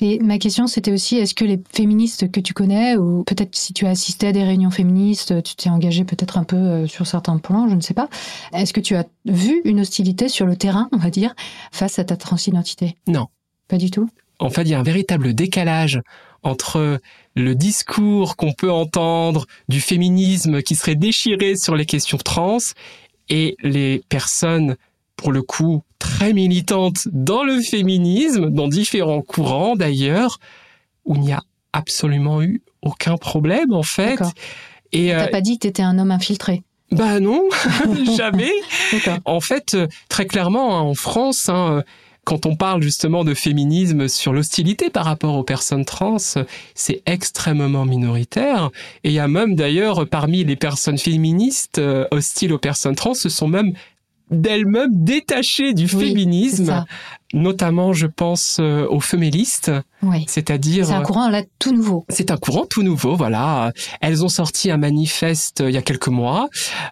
Mais ma question, c'était aussi, est-ce que les féministes que tu connais, ou peut-être si tu as assisté à des réunions féministes, tu t'es engagé peut-être un peu euh, sur certains plans, je ne sais pas, est-ce que tu as vu une hostilité sur le terrain, on va dire, face à ta transidentité? Non. Pas du tout? En fait, il y a un véritable décalage entre le discours qu'on peut entendre du féminisme qui serait déchiré sur les questions trans et les personnes, pour le coup, très militantes dans le féminisme, dans différents courants d'ailleurs, où il n'y a absolument eu aucun problème en fait. Et t'as euh, pas dit que t'étais un homme infiltré? Bah non, jamais. En fait, euh, très clairement, hein, en France, hein, quand on parle justement de féminisme sur l'hostilité par rapport aux personnes trans, c'est extrêmement minoritaire. Et il y a même d'ailleurs parmi les personnes féministes euh, hostiles aux personnes trans, ce sont même d'elles-mêmes détachées du féminisme, notamment je pense euh, aux féministes, oui. c'est-à-dire c'est un courant là tout nouveau. C'est un courant tout nouveau, voilà. Elles ont sorti un manifeste euh, il y a quelques mois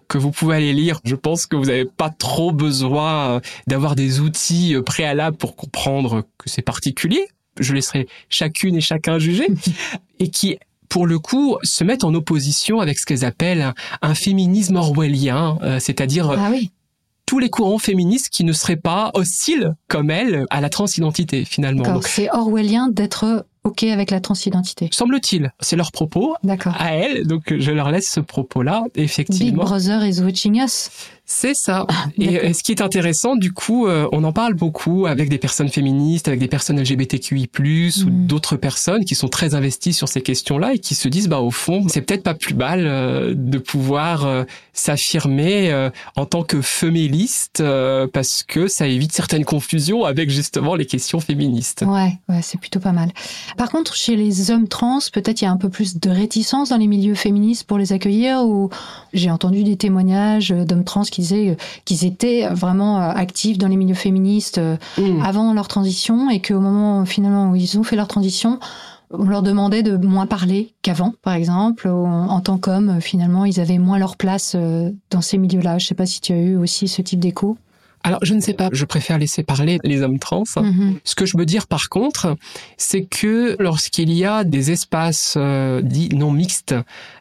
que vous pouvez aller lire. Je pense que vous n'avez pas trop besoin euh, d'avoir des outils préalables pour comprendre que c'est particulier. Je laisserai chacune et chacun juger et qui pour le coup, se mettent en opposition avec ce qu'elles appellent un, féminisme orwellien, c'est-à-dire ah oui tous les courants féministes qui ne seraient pas hostiles comme elle à la transidentité finalement. C'est orwellien d'être OK avec la transidentité. Semble-t-il, c'est leur propos à elle, donc je leur laisse ce propos-là, effectivement. Big Brother is watching us. C'est ça. Ah, et ce qui est intéressant, du coup, euh, on en parle beaucoup avec des personnes féministes, avec des personnes LGBTQI+, ou mm. d'autres personnes qui sont très investies sur ces questions-là et qui se disent, bah au fond, c'est peut-être pas plus mal euh, de pouvoir euh, s'affirmer en tant que féministe parce que ça évite certaines confusions avec justement les questions féministes. Ouais, ouais, c'est plutôt pas mal. Par contre, chez les hommes trans, peut-être il y a un peu plus de réticence dans les milieux féministes pour les accueillir ou j'ai entendu des témoignages d'hommes trans qui disaient qu'ils étaient vraiment euh, actifs dans les milieux féministes euh, mm. avant leur transition et qu'au moment finalement où ils ont fait leur transition, on leur demandait de moins parler qu'avant, par exemple. En tant qu'hommes, finalement, ils avaient moins leur place euh, dans ces milieux-là. Je ne sais pas si tu as eu aussi ce type d'écho. Alors, je ne sais pas, je préfère laisser parler les hommes trans. Mm-hmm. Ce que je veux dire par contre, c'est que lorsqu'il y a des espaces euh, dits non mixtes,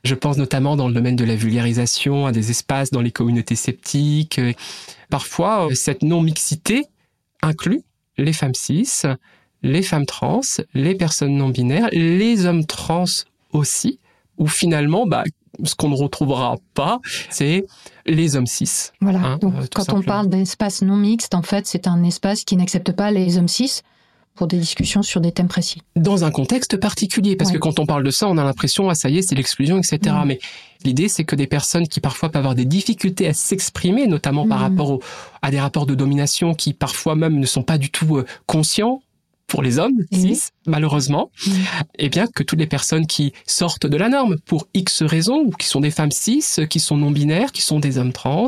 je pense notamment dans le domaine de la vulgarisation, à des espaces dans les communautés sceptiques, euh, parfois euh, cette non-mixité inclut les femmes cis, les femmes trans, les personnes non binaires, les hommes trans aussi, où finalement, bah, ce qu'on ne retrouvera pas, c'est les hommes cis. Voilà. Hein, Donc, euh, quand on parle d'espace non mixte, en fait, c'est un espace qui n'accepte pas les hommes cis pour des discussions sur des thèmes précis. Dans un contexte particulier, parce que quand on parle de ça, on a l'impression, ah ça y est, c'est l'exclusion, etc. Mais l'idée, c'est que des personnes qui parfois peuvent avoir des difficultés à s'exprimer, notamment par rapport à des rapports de domination qui parfois même ne sont pas du tout euh, conscients pour les hommes cis, malheureusement, et eh bien que toutes les personnes qui sortent de la norme pour X raisons, ou qui sont des femmes cis, qui sont non binaires, qui sont des hommes trans,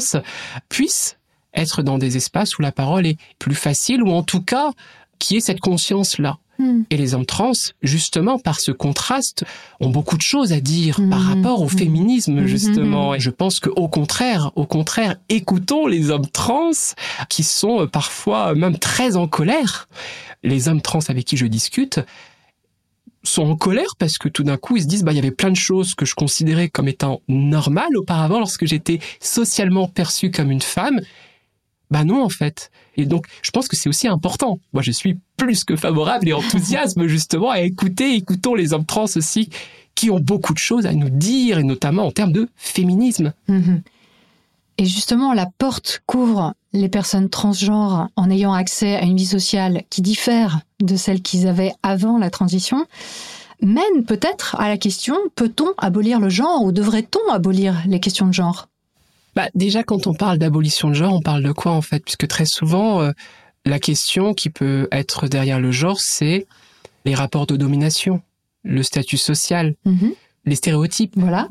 puissent être dans des espaces où la parole est plus facile, ou en tout cas qui est cette conscience-là. Hmm. Et les hommes trans, justement, par ce contraste, ont beaucoup de choses à dire par rapport au féminisme, justement. Et je pense qu'au contraire, au contraire, écoutons les hommes trans qui sont parfois même très en colère les hommes trans avec qui je discute sont en colère parce que tout d'un coup ils se disent bah il y avait plein de choses que je considérais comme étant normales auparavant lorsque j'étais socialement perçue comme une femme. Bah non en fait. Et donc je pense que c'est aussi important. Moi je suis plus que favorable et enthousiasme justement à écouter écoutons les hommes trans aussi qui ont beaucoup de choses à nous dire et notamment en termes de féminisme. Mm-hmm. Et justement, la porte couvre les personnes transgenres en ayant accès à une vie sociale qui diffère de celle qu'ils avaient avant la transition, mène peut-être à la question, peut-on abolir le genre ou devrait-on abolir les questions de genre? Bah, Déjà, quand on parle d'abolition de genre, on parle de quoi en fait? Puisque très souvent, euh, la question qui peut être derrière le genre, c'est les rapports de domination, le statut social, mm-hmm. les stéréotypes. Voilà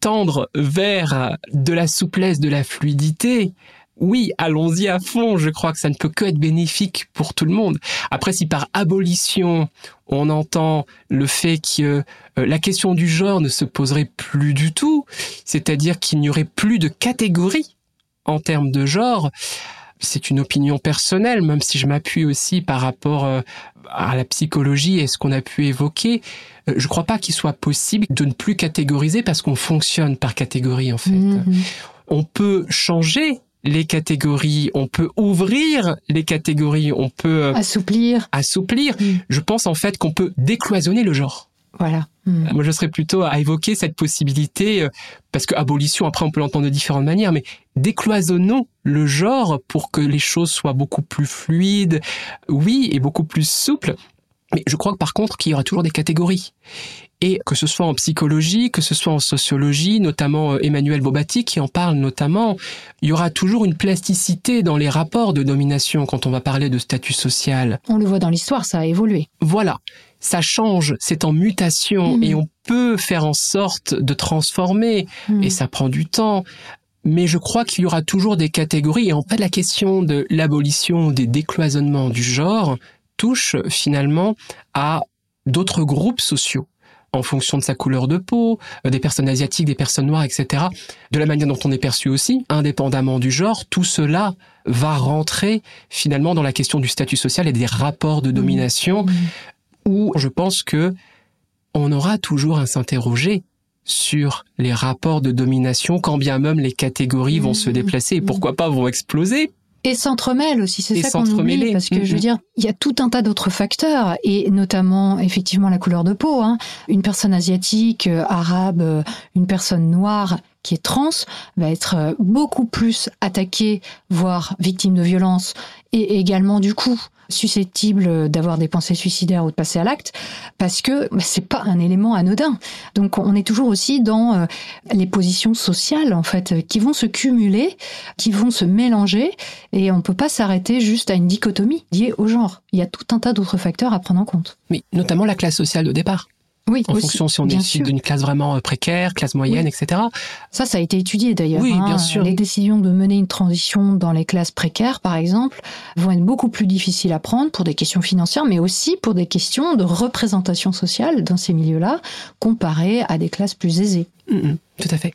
tendre vers de la souplesse, de la fluidité, oui, allons-y à fond. Je crois que ça ne peut que être bénéfique pour tout le monde. Après, si par abolition, on entend le fait que euh, la question du genre ne se poserait plus du tout, c'est-à-dire qu'il n'y aurait plus de catégorie en termes de genre, c'est une opinion personnelle, même si je m'appuie aussi par rapport euh, à la psychologie et ce qu'on a pu évoquer. Euh, je ne crois pas qu'il soit possible de ne plus catégoriser parce qu'on fonctionne par catégorie en fait. Mhm. On peut changer les catégories, on peut ouvrir les catégories, on peut assouplir. Assouplir. Mhm. Je pense en fait qu'on peut décloisonner le genre. Voilà. Hmm. Moi, je serais plutôt à évoquer cette possibilité, euh, parce que abolition, après, on peut l'entendre de différentes manières, mais décloisonnons le genre pour que les choses soient beaucoup plus fluides, oui, et beaucoup plus souples. Mais je crois que par contre qu'il y aura toujours des catégories. Et que ce soit en psychologie, que ce soit en sociologie, notamment euh, Emmanuel Bobati qui en parle notamment, il y aura toujours une plasticité dans les rapports de domination quand on va parler de statut social. On le voit dans l'histoire, ça a évolué. Voilà. Ça change, c'est en mutation mmh. et on peut faire en sorte de transformer mmh. et ça prend du temps. Mais je crois qu'il y aura toujours des catégories et en fait la question de l'abolition des décloisonnements du genre touche finalement à d'autres groupes sociaux en fonction de sa couleur de peau, euh, des personnes asiatiques, des personnes noires, etc. De la manière dont on est perçu aussi, indépendamment du genre, tout cela va rentrer finalement dans la question du statut social et des rapports de domination, mmh. Où je pense que on aura toujours à s'interroger sur les rapports de domination, quand bien même les catégories vont se mmh. déplacer et pourquoi pas vont exploser, et s'entremêlent aussi, c'est ça qu'on oublie, parce que je veux mm-hmm. dire, il y a tout un tas d'autres facteurs, et notamment effectivement la couleur de peau. Hein. Une personne asiatique, euh, arabe, euh, une personne noire qui est trans va être euh, beaucoup plus attaquée, voire victime de violence, et également du coup susceptible d'avoir des pensées suicidaires ou de passer à l'acte, parce que bah, c'est pas un élément anodin. Donc on est toujours aussi dans euh, les positions sociales en fait qui vont se cumuler, qui vont se mélanger, et on peut pas s'arrêter juste à une dichotomie liée au genre. Il y a tout un tas d'autres facteurs à prendre en compte. Mais notamment la classe sociale de départ. Oui, en fonction si on est issu d'une classe vraiment euh, précaire, classe moyenne, etc. Ça, ça a été étudié d'ailleurs. Oui, bien hein. sûr. Les décisions de mener une transition dans les classes précaires, par exemple, vont être beaucoup plus difficiles à prendre pour des questions financières, mais aussi pour des questions de représentation sociale dans ces milieux-là, comparées à des classes plus aisées. Mm, mm, tout à fait.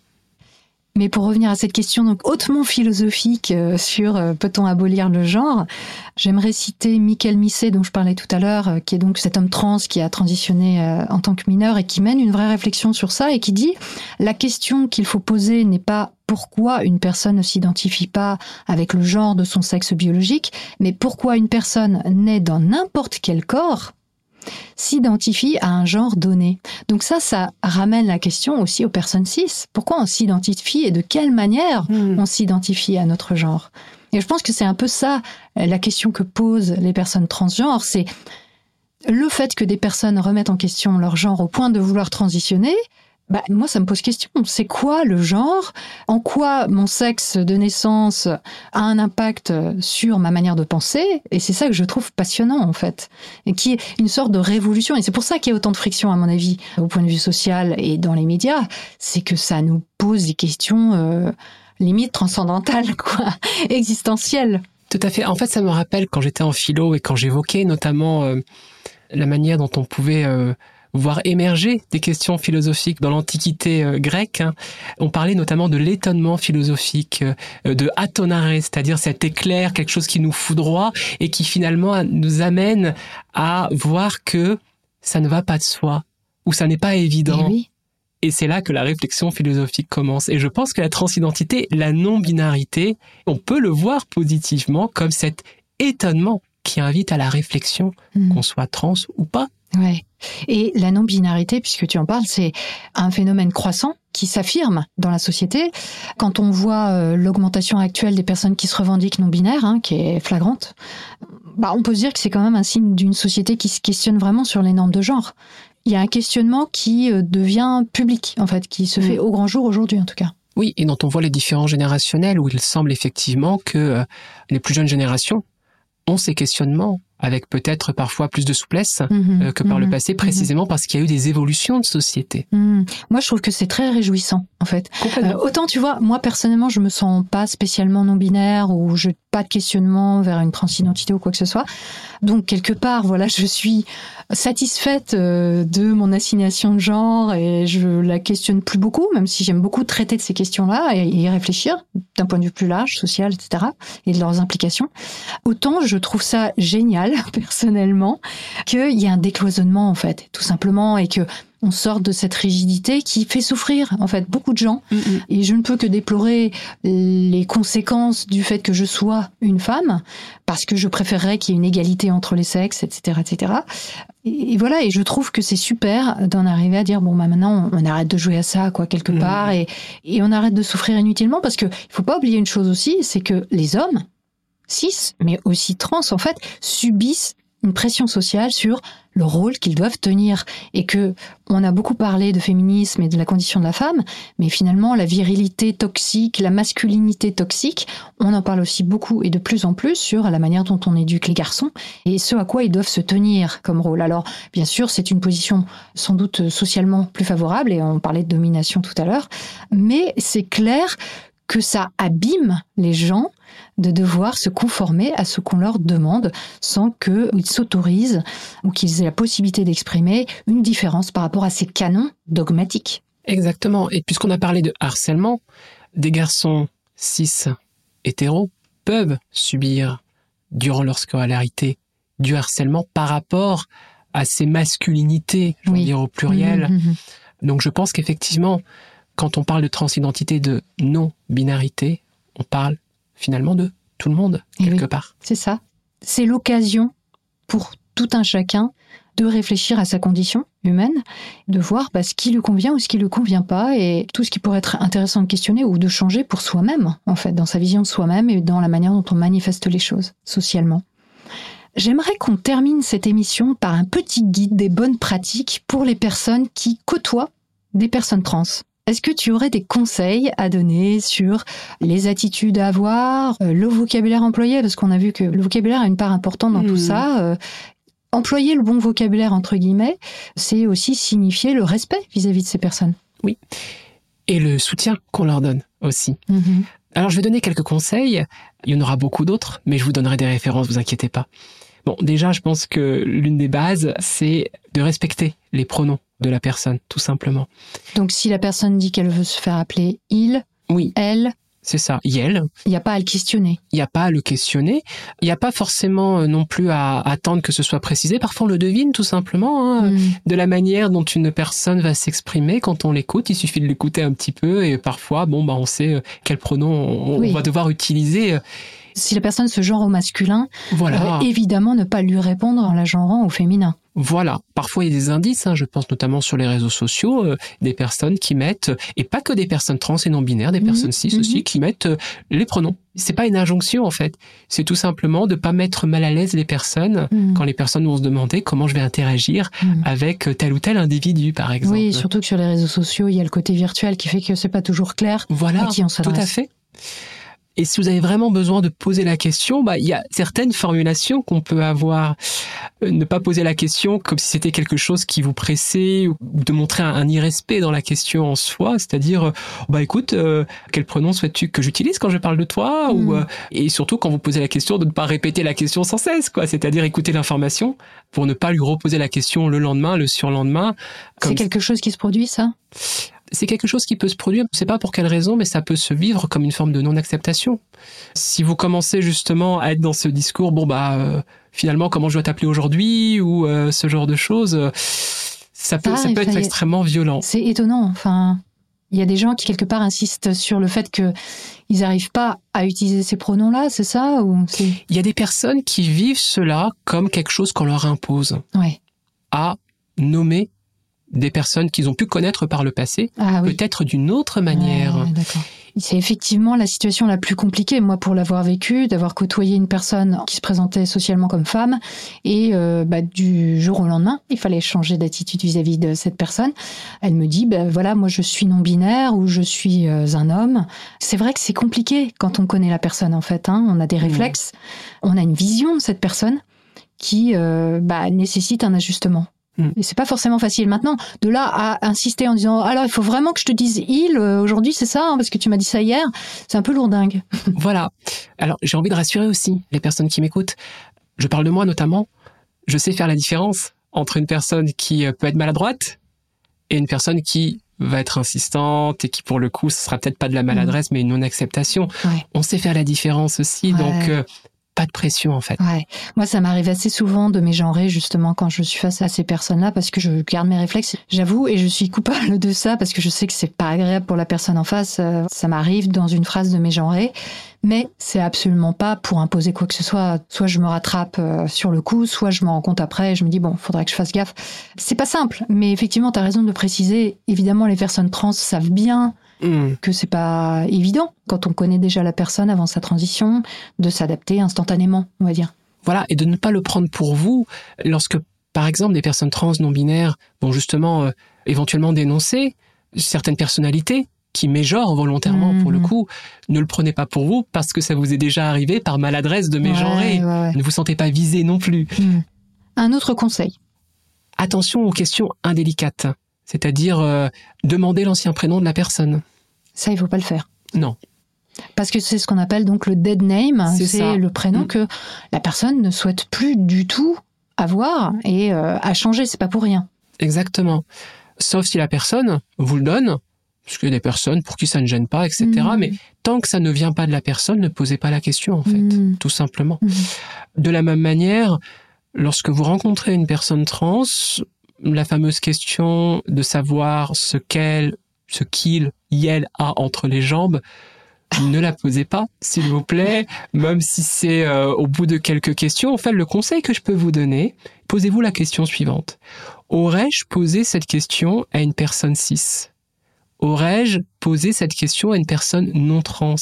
Mais pour revenir à cette question donc hautement philosophique euh, sur euh, peut-on abolir le genre, j'aimerais citer Michael Misset dont je parlais tout à l'heure, euh, qui est donc cet homme trans qui a transitionné en tant que mineur et qui mène une vraie réflexion sur ça et qui dit la question qu'il faut poser n'est pas pourquoi une personne ne s'identifie pas avec le genre de son sexe biologique, mais pourquoi une personne naît dans n'importe quel corps s'identifie à un genre donné. Donc ça, ça ramène la question aussi aux personnes cis. Pourquoi on s'identifie et de quelle manière hmm. on s'identifie à notre genre? Et je pense que c'est un peu ça euh, la question que posent les personnes transgenres, c'est le fait que des personnes remettent en question leur genre au point de vouloir transitionner, bah, moi, ça me pose question. C'est quoi le genre? En quoi mon sexe de naissance a un impact sur ma manière de penser? Et c'est ça que je trouve passionnant, en fait. Et qui est une sorte de révolution. Et c'est pour ça qu'il y a autant de friction, à mon avis, au point de vue social et dans les médias. C'est que ça nous pose des questions euh, limite transcendantales, quoi, existentielles. Tout à fait. En fait, ça me rappelle quand j'étais en philo et quand j'évoquais notamment euh, la manière dont on pouvait... Euh, voir émerger des questions philosophiques dans l'Antiquité euh, grecque. Hein. On parlait notamment de l'étonnement philosophique, euh, de atonare, c'est-à-dire cet éclair, quelque chose qui nous foudroie et qui finalement nous amène à voir que ça ne va pas de soi ou ça n'est pas évident. Eh et c'est là que la réflexion philosophique commence. Et je pense que la transidentité, la non-binarité, on peut le voir positivement comme cet étonnement qui invite à la réflexion, hmm. qu'on soit trans ou pas. Ouais. Et la non-binarité, puisque tu en parles, c'est un phénomène croissant qui s'affirme dans la société. Quand on voit euh, l'augmentation actuelle des personnes qui se revendiquent non-binaires, hein, qui est flagrante, bah, on peut se dire que c'est quand même un signe d'une société qui se questionne vraiment sur les normes de genre. Il y a un questionnement qui euh, devient public, en fait, qui se fait mm. au grand jour aujourd'hui, en tout cas. Oui, et dont on voit les différents générationnels, où il semble effectivement que euh, les plus jeunes générations ont ces questionnements avec peut-être parfois plus de souplesse mhm. euh, que par le mhm. passé, précisément mhm. parce qu'il y a eu des évolutions de société. Moi, je trouve que c'est très réjouissant, en fait. Euh, autant, tu vois, moi personnellement, je me sens pas spécialement non binaire ou je pas de questionnement vers une transidentité ou quoi que ce soit. Donc quelque part, voilà, je suis satisfaite euh, de mon assignation de genre et je la questionne plus beaucoup, même si j'aime beaucoup traiter de ces questions-là et y réfléchir d'un point de vue plus large, social, etc. et de leurs implications. Autant je trouve ça génial personnellement qu'il y a un décloisonnement en fait, tout simplement, et que on sort de cette rigidité qui fait souffrir en fait beaucoup de gens. Mm, mm. Et je ne peux que déplorer les conséquences du fait que je sois une femme, parce que je préférerais qu'il y ait une égalité entre les sexes, etc., etc. et, voilà, et je trouve que c'est super d'en arriver à dire bon bah maintenant on, arrête de jouer à ça quoi quelque mmh. part et, et on arrête de souffrir inutilement parce que il faut pas oublier une chose aussi, c'est que les hommes cis mais aussi trans en fait subissent une pression sociale sur le rôle qu'ils doivent tenir et que on a beaucoup parlé de féminisme et de la condition de la femme, mais finalement la virilité toxique, la masculinité toxique, on en parle aussi beaucoup et de plus en plus sur la manière dont on éduque les garçons et ce à quoi ils doivent se tenir comme rôle. Alors bien sûr, c'est une position sans doute socialement plus favorable et on parlait de domination tout à l'heure, mais c'est clair que ça abîme les gens de devoir se conformer à ce qu'on leur demande sans qu'ils s'autorisent ou qu'ils aient la possibilité d'exprimer une différence par rapport à ces canons dogmatiques. Exactement. Et puisqu'on a parlé de harcèlement, des garçons cis hétéros peuvent subir durant leur scolarité du harcèlement par rapport à ces masculinités, je veux dire au pluriel. Mmh, mmh, mmh. Donc je pense qu'effectivement, quand on parle de transidentité, de non-binarité, on parle finalement de tout le monde, eh quelque part. C'est ça. C'est l'occasion pour tout un chacun de réfléchir à sa condition humaine, de voir bah, ce qui lui convient ou ce qui lui convient pas, et tout ce qui pourrait être intéressant de questionner ou de changer pour soi-même, en fait, dans sa vision de soi-même et dans la manière dont on manifeste les choses socialement. J'aimerais qu'on termine cette émission par un petit guide des bonnes pratiques pour les personnes qui côtoient des personnes trans. Est-ce que tu aurais des conseils à donner sur les attitudes à avoir, euh, le vocabulaire employé? Parce qu'on a vu que le vocabulaire a une part importante dans tout hmm. ça. Euh, employer le bon vocabulaire, entre guillemets, c'est aussi signifier le respect vis-à-vis de ces personnes. Oui. Et le soutien qu'on leur donne aussi. Mm-hmm. Alors, je vais donner quelques conseils. Il y en aura beaucoup d'autres, mais je vous donnerai des références, vous inquiétez pas. Bon, déjà, je pense que l'une des bases, c'est de respecter les pronoms de la personne, tout simplement. Donc, si la personne dit qu'elle veut se faire appeler il, oui. elle, c'est ça, Yel. Il n'y a pas à le questionner. Il n'y a pas à le questionner. Il n'y a pas forcément euh, non plus à attendre que ce soit précisé. Parfois, on le devine tout simplement hein, hmm. de la manière dont une personne va s'exprimer quand on l'écoute. Il suffit de l'écouter un petit peu et parfois, bon, bah, on sait euh, quel pronom on, va devoir utiliser si la personne se genre au masculin, voilà. Euh, évidemment ne pas lui répondre en la genrant au féminin. Voilà. Parfois, il y a des indices, hein, je pense notamment sur les réseaux sociaux, euh, des personnes qui mettent, et pas que des personnes trans et non binaires, des mhm. personnes cis mhm. aussi, qui mettent euh, les pronoms. C'est pas une injonction, en fait. C'est tout simplement de pas mettre mal à l'aise les personnes mhm. quand les personnes vont se demander comment je vais interagir avec tel ou tel individu, par exemple. Oui, surtout que sur les réseaux sociaux, il y a le côté virtuel qui fait que c'est pas toujours clair voilà, à qui on s'adresse. Tout à fait. Et si vous avez vraiment besoin de poser la question, bah, il y a certaines formulations qu'on peut avoir. Euh, ne pas poser la question comme si c'était quelque chose qui vous pressait ou de montrer un, irrespect dans la question en soi, c'est-à-dire, euh, bah écoute, euh, quel pronom souhaites-tu que j'utilise quand je parle de toi ou mm. et surtout quand vous posez la question de ne pas répéter la question sans cesse, quoi. C'est-à-dire écouter l'information pour ne pas lui reposer la question le lendemain, le surlendemain. C'est quelque chose qui se produit, ça? C'est quelque chose qui peut se produire. Je sais pas pour quelle raison, mais ça peut se vivre comme une forme de non-acceptation. Si vous commencez justement à être dans ce discours, bon bah euh, finalement comment je dois t'appeler aujourd'hui ou euh, ce genre de choses, euh, ça peut, ça peut être extrêmement violent. C'est étonnant. Enfin, il y a des gens qui quelque part insistent sur le fait que ils n'arrivent pas à utiliser ces pronoms-là, c'est ça ou Il y a des personnes qui vivent cela comme quelque chose qu'on leur impose. Ouais. À nommer des personnes qu'ils ont pu connaître par le passé, ah peut-être d'une autre manière. c'est effectivement la situation la plus compliquée, moi, pour l'avoir vécu, d'avoir côtoyé une personne qui se présentait socialement comme femme, et euh, bah, du jour au lendemain, il fallait changer d'attitude vis-à-vis de cette personne. Elle me dit, ben voilà, moi je suis non binaire ou je suis euh, un homme. C'est vrai que c'est compliqué quand on connaît la personne, en fait. Hein. On a des mmh. réflexes, on a une vision de cette personne qui euh, bah, nécessite un ajustement. Mm. Et c'est pas forcément facile. Maintenant, de là à insister en disant alors il faut vraiment que je te dise il euh, aujourd'hui c'est ça hein, parce que tu m'as dit ça hier, c'est un peu lourdingue. voilà. Alors j'ai envie de rassurer aussi les personnes qui m'écoutent. Je parle de moi notamment. Je sais faire la différence entre une personne qui euh, peut être maladroite et une personne qui va être insistante et qui pour le coup ce sera peut-être pas de la maladresse mm. mais une non acceptation. On sait faire la différence aussi donc euh, pas de pression en fait. Ouais. Moi, ça m'arrive assez souvent de mégenrer justement quand je suis face à ces personnes-là parce que je garde mes réflexes. J'avoue et je suis coupable de ça parce que je sais que c'est pas agréable pour la personne en face. Euh, ça m'arrive dans une phrase de mégenrer. Mais c'est absolument pas pour imposer quoi que ce soit. Soit je me rattrape euh, sur le coup, soit je me rends compte après et je me dis bon, faudrait que je fasse gaffe. C'est pas simple, mais effectivement, tu as raison de préciser. Évidemment, les personnes trans savent bien Hmm. que c'est pas évident quand on connaît déjà la personne avant sa transition de s'adapter instantanément, on va dire. Voilà, et de ne pas le prendre pour vous lorsque, par exemple, des personnes trans non binaires vont justement euh, éventuellement dénoncer certaines personnalités qui mégenrent volontairement pour le Mhm. coup. Ne le prenez pas pour vous parce que ça vous est déjà arrivé par maladresse de mégenrer. Ouais, ouais, ouais. Ne vous sentez pas visé non plus. Hmm. Un autre conseil. Attention aux questions indélicates, c'est-à-dire euh, demander l'ancien prénom de la personne. Ça, il faut pas le faire. Non. Parce que c'est ce qu'on appelle donc le dead name. C'est le prénom Mm. que la personne ne souhaite plus du tout avoir et euh, a changé. C'est pas pour rien. Exactement. Sauf si la personne vous le donne, parce qu'il y a des personnes pour qui ça ne gêne pas, etc. Mhm. Mais tant que ça ne vient pas de la personne, ne posez pas la question, en fait. Mm. Tout simplement. De la même manière, lorsque vous rencontrez une personne trans, la fameuse question de savoir ce qu'elle, ce qu'il, elle a entre les jambes, ne la posez pas, s'il vous plaît, même si c'est euh, au bout de quelques questions. En fait, le conseil que je peux vous donner, posez-vous la question suivante. Aurais-je posé cette question à une personne cis? Aurais-je posé cette question à une personne non trans?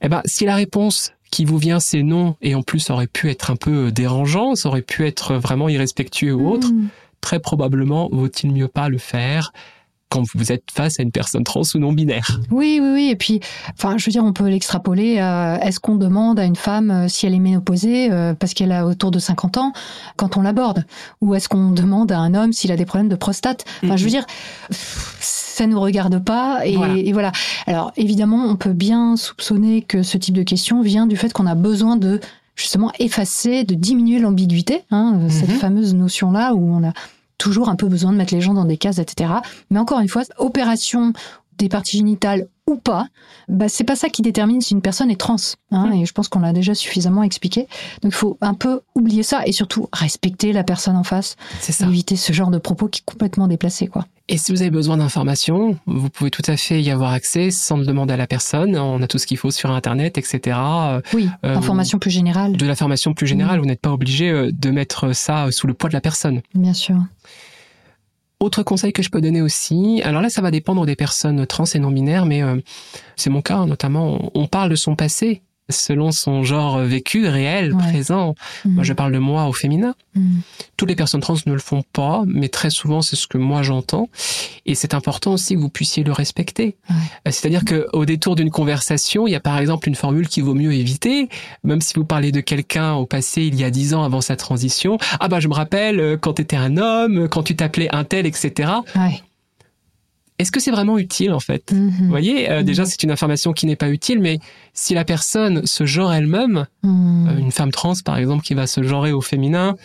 Eh ben, si la réponse qui vous vient c'est non, et en plus ça aurait pu être un peu dérangeant, ça aurait pu être vraiment irrespectueux ou autre, Mm. très probablement vaut-il mieux pas le faire quand vous êtes face à une personne trans ou non binaire. Oui, oui, oui. Et puis, enfin, je veux dire, on peut l'extrapoler. Est-ce qu'on demande à une femme euh, si elle est ménopausée euh, parce qu'elle a autour de 50 ans quand on l'aborde? Ou est-ce qu'on demande à un homme s'il a des problèmes de prostate? Enfin, je veux dire, pff, ça nous regarde pas. Et Voilà. et voilà. Alors, évidemment, on peut bien soupçonner que ce type de question vient du fait qu'on a besoin de justement effacer, de diminuer l'ambiguïté, hein, cette Mhm. fameuse notion-là où on a toujours un peu besoin de mettre les gens dans des cases, etc. Mais encore une fois, opération des parties génitales ou pas, bah, c'est pas ça qui détermine si une personne est trans. Hein, Mhm. Et je pense qu'on l'a déjà suffisamment expliqué. Donc il faut un peu oublier ça et surtout respecter la personne en face, C'est ça. éviter ce genre de propos qui est complètement déplacé. Quoi. Et si vous avez besoin d'informations, vous pouvez tout à fait y avoir accès sans le demander à la personne. On a tout ce qu'il faut sur Internet, etc. Oui, Euh, information plus générale, De la formation plus générale, vous n'êtes pas obligé euh, de mettre ça sous le poids de la personne. bien sûr. Autre conseil que je peux donner aussi, alors là ça va dépendre des personnes trans et non binaires, mais euh, c'est mon cas hein, notamment, on- on parle de son passé selon son genre vécu, réel, Ouais. présent. Moi je parle de moi au féminin. Mhm. Toutes les personnes trans ne le font pas, mais très souvent c'est ce que moi j'entends. Et c'est important aussi que vous puissiez le respecter. Ouais. Euh, C'est-à-dire que au détour d'une conversation, il y a par exemple une formule qu'il vaut mieux éviter, même si vous parlez de quelqu'un au passé il y a dix ans avant sa transition. Ah bah je me rappelle euh, quand tu étais un homme, quand tu t'appelais un tel, etc. Ouais. Est-ce que c'est vraiment utile en fait? Mhm. Vous voyez, euh, Mhm. déjà c'est une information qui n'est pas utile, mais si la personne se genre elle-même, Mhm. euh, une femme trans par exemple qui va se genrer au féminin,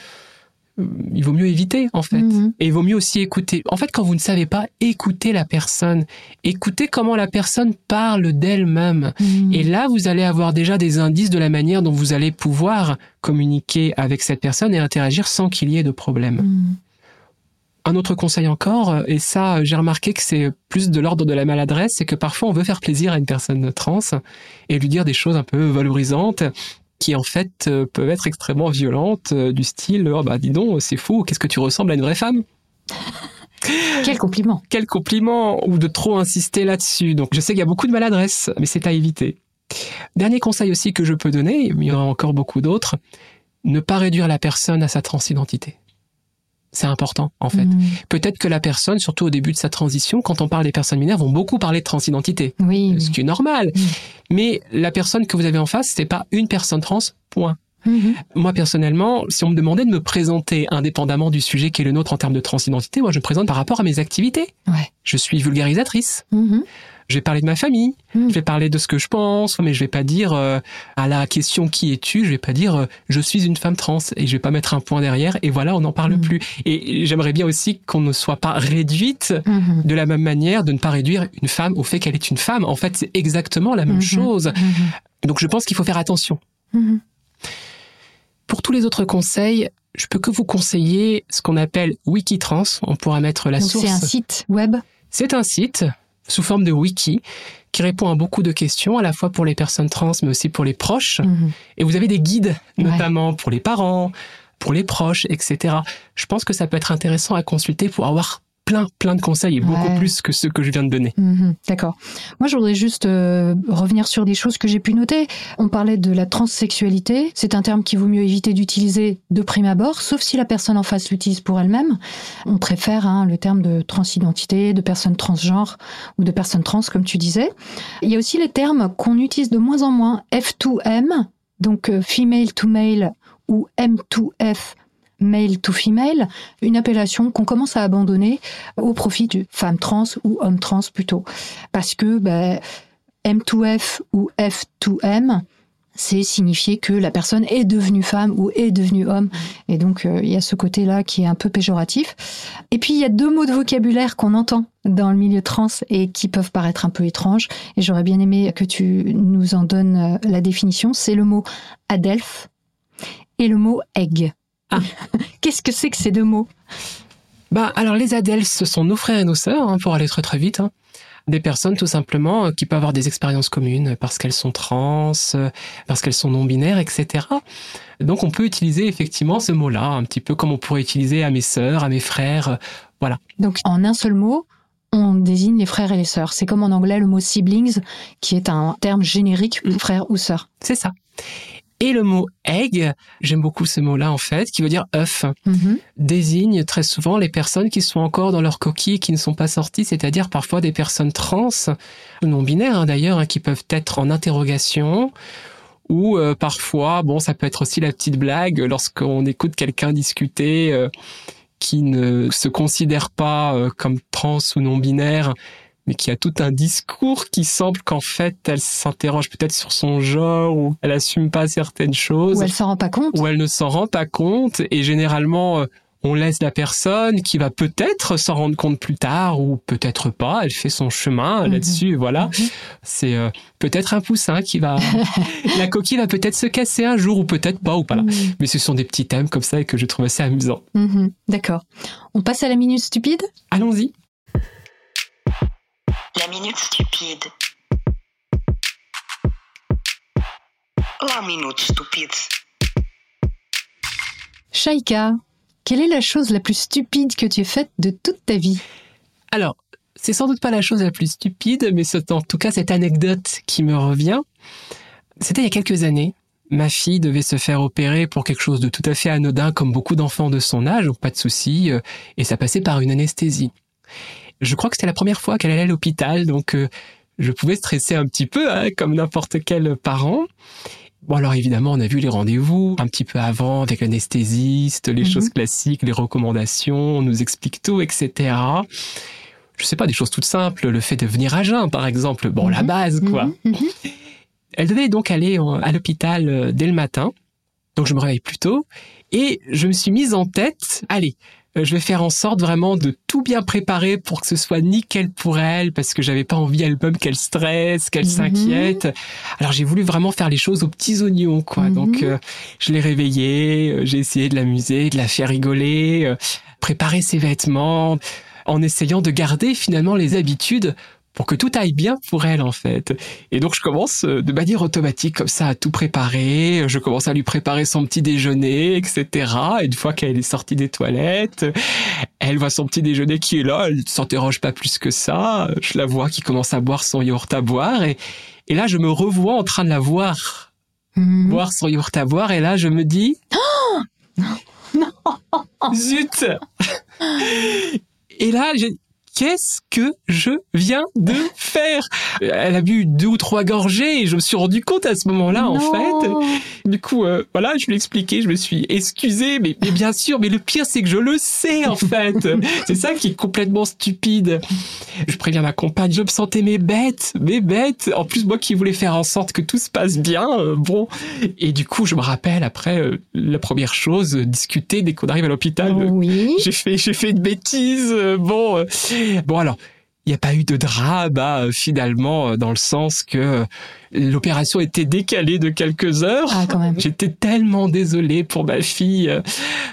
euh, il vaut mieux éviter en fait. Et il vaut mieux aussi écouter. En fait, quand vous ne savez pas, écoutez la personne. Écoutez comment la personne parle d'elle-même. Et là, vous allez avoir déjà des indices de la manière dont vous allez pouvoir communiquer avec cette personne et interagir sans qu'il y ait de problème. Un autre conseil encore, euh, et ça, j'ai remarqué que c'est plus de l'ordre de la maladresse, c'est que parfois on veut faire plaisir à une personne trans et lui dire des choses un peu valorisantes qui en fait euh, peuvent être extrêmement violentes, euh, du style oh bah dis donc c'est fou, qu'est-ce que tu ressembles à une vraie femme? Quel compliment. quel compliment ou de trop insister là-dessus. Donc je sais qu'il y a beaucoup de maladresse, mais c'est à éviter. Dernier conseil aussi que je peux donner, mais il y en aura encore beaucoup d'autres, ne pas réduire la personne à sa transidentité. C'est important en fait. Mhm. Peut-être que la personne, surtout au début de sa transition, quand on parle des personnes binaires, vont beaucoup parler de transidentité, Oui. ce qui est normal. Mm. Mais la personne que vous avez en face, c'est pas une personne trans, point. Mhm. Moi, personnellement, si on me demandait de me présenter indépendamment du sujet qui est le nôtre en termes de transidentité, moi, je me présente par rapport à mes activités. Ouais. Je suis vulgarisatrice. Je vais parler de ma famille. Mm. Je vais parler de ce que je pense, mais je vais pas dire euh, à la question qui es-tu, je vais pas dire euh, je suis une femme trans et je vais pas mettre un point derrière et voilà, on n'en parle Mm. plus. Et j'aimerais bien aussi qu'on ne soit pas réduite Mhm. de la même manière de ne pas réduire une femme au fait qu'elle est une femme. En fait, c'est exactement la même chose. Donc je pense qu'il faut faire attention. Pour tous les autres conseils, je peux que vous conseiller ce qu'on appelle Wikitrans. On pourra mettre la Donc source. c'est un site web. C'est un site. Sous forme de wiki qui répond à beaucoup de questions, à la fois pour les personnes trans, mais aussi pour les proches. Mhm. Et vous avez des guides, notamment pour les parents, pour les proches, etc. Je pense que ça peut être intéressant à consulter pour avoir plein, plein de conseils et beaucoup Ouais. plus que ceux que je viens de donner. Mhm, D'accord. Moi, je voudrais juste euh, revenir sur des choses que j'ai pu noter. On parlait de la transsexualité. C'est un terme qu'il vaut mieux éviter d'utiliser de prime abord, sauf si la personne en face l'utilise pour elle-même. On préfère hein, le terme de transidentité, de personne transgenre ou de personne trans, comme tu disais. Il y a aussi les termes qu'on utilise de moins en moins. F2M, donc euh, female to male ou M2F, male to female, une appellation qu'on commence à abandonner au profit de femme trans ou homme trans plutôt. Parce que ben, M2F ou F2M, c'est signifier que la personne est devenue femme ou est devenue homme. Et donc, euh, il y a ce côté-là qui est un peu péjoratif. Et puis, il y a deux mots de vocabulaire qu'on entend dans le milieu trans et qui peuvent paraître un peu étranges. Et j'aurais bien aimé que tu nous en donnes euh, la définition. C'est le mot adelph et le mot egg. Ah. Qu'est-ce que c'est que ces deux mots? Bah, alors les ADELS, ce sont nos frères et nos sœurs, hein, pour aller très très vite. hein. Des personnes tout simplement euh, qui peuvent avoir des expériences communes parce qu'elles sont trans, euh, parce qu'elles sont non-binaires, etc. Donc on peut utiliser effectivement ce mot-là, un petit peu comme on pourrait utiliser à mes sœurs, à mes frères. euh, Donc, en un seul mot, on désigne les frères et les sœurs. C'est comme en anglais le mot siblings, qui est un terme générique pour Mm. frère ou sœur. C'est ça. Et le mot egg, j'aime beaucoup ce mot-là en fait, qui veut dire œuf, Mhm. désigne très souvent les personnes qui sont encore dans leur coquille et qui ne sont pas sorties, c'est-à-dire parfois des personnes trans, non binaires hein, d'ailleurs, hein, qui peuvent être en interrogation, ou euh, parfois, bon, ça peut être aussi la petite blague lorsqu'on écoute quelqu'un discuter euh, qui ne se considère pas euh, comme trans ou non binaire, mais qui a tout un discours qui semble qu'en fait elle s'interroge peut-être sur son genre ou elle assume pas certaines choses Ou elle s'en rend pas compte. où elle ne s'en rend pas compte et généralement euh, on laisse la personne qui va peut-être s'en rendre compte plus tard ou peut-être pas, elle fait son chemin Mhm. là-dessus, voilà. Mhm. C'est euh, peut-être un poussin qui va... la coquille va peut-être se casser un jour ou peut-être pas ou pas là. Mhm. Mais ce sont des petits thèmes comme ça et que je trouve assez amusants. Mhm. D'accord. On passe à la minute stupide? Allons-y. La minute stupide. La minute stupide. Shaika, quelle est la chose la plus stupide que tu aies faite de toute ta vie? Alors, c'est sans doute pas la chose la plus stupide, mais c'est en tout cas cette anecdote qui me revient. C'était il y a quelques années. Ma fille devait se faire opérer pour quelque chose de tout à fait anodin, comme beaucoup d'enfants de son âge, donc pas de souci, euh, et ça passait par une anesthésie. Je crois que c'était la première fois qu'elle allait à l'hôpital, donc euh, je pouvais stresser un petit peu, hein, comme n'importe quel parent. Bon alors évidemment, on a vu les rendez-vous un petit peu avant avec l'anesthésiste, les Mhm. choses classiques, les recommandations, on nous explique tout, etc je sais pas, des choses toutes simples, le fait de venir à jeun, par exemple. Bon, la Mhm. base, quoi. Mhm. Elle devait donc aller à l'hôpital euh, dès le matin. Donc, je me réveille plus tôt. Et je me suis mise en tête, allez, je vais faire en sorte vraiment de tout bien préparer pour que ce soit nickel pour elle, parce que j'avais pas envie elle-même qu'elle stresse, qu'elle Mhm. s'inquiète. Alors, j'ai voulu vraiment faire les choses aux petits oignons, quoi. Mhm. Donc, euh, je l'ai réveillée, euh, j'ai essayé de l'amuser, de la faire rigoler, euh, préparer ses vêtements, en essayant de garder finalement les habitudes pour que tout aille bien pour elle en fait. Et donc je commence euh, de manière automatique comme ça à tout préparer. Je commence à lui préparer son petit déjeuner, etc. Et une fois qu'elle est sortie des toilettes, elle voit son petit déjeuner qui est là. Elle ne s'interroge pas plus que ça. Je la vois qui commence à boire son yaourt à boire. Et, et là je me revois en train de la voir Mhm. boire son yaourt à boire. Et là je me dis... Zut Et là, j'ai qu'est-ce que je viens de faire? Elle a bu deux ou trois gorgées et je me suis rendu compte à ce moment-là, en fait. Du coup, euh, voilà, je lui ai expliqué, je me suis excusé, mais, mais bien sûr, mais le pire, c'est que je le sais, en fait. c'est ça qui est complètement stupide. Je préviens ma compagne, je me sentais mes bêtes, mes bêtes. En plus, moi qui voulais faire en sorte que tout se passe bien, euh, bon. Et du coup, je me rappelle, après, euh, la première chose, discuter dès qu'on arrive à l'hôpital. Oui. j'ai fait, j'ai fait une bêtise. Bon, bon alors, il n'y a pas eu de drame, hein, euh, finalement, euh, dans le sens que euh, l'opération était décalée de quelques heures. Ah, quand même. J'étais tellement désolée pour ma fille.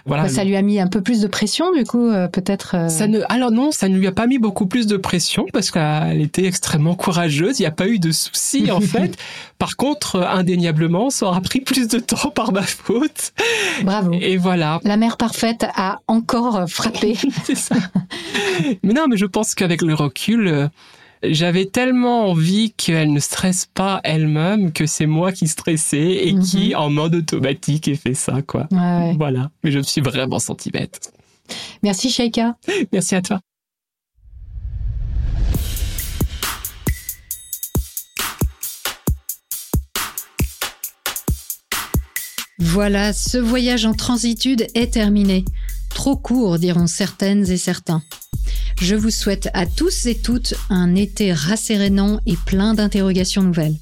Voilà. Bah, ça lui a mis un peu plus de pression, du coup, euh, peut-être. euh, Ça ne, alors non, ça ne lui a pas mis beaucoup plus de pression parce qu'elle était extrêmement courageuse. Il n'y a pas eu de soucis en fait. Par contre, euh, indéniablement, ça aura pris plus de temps par ma faute. Bravo. Et voilà. La mère parfaite a encore euh, frappé. C'est ça. mais non, mais je pense qu'avec le recul, j'avais tellement envie qu'elle ne stresse pas elle-même que c'est moi qui stressais et Mhm. qui, en mode automatique, ai fait ça, quoi. Ouais, ouais. Voilà. Mais je me suis vraiment senti bête. Merci, Sheikha. Merci à toi. Voilà, ce voyage en transitude est terminé. Trop court, diront certaines et certains. Je vous souhaite à tous et toutes un été rassérénant et plein d'interrogations nouvelles.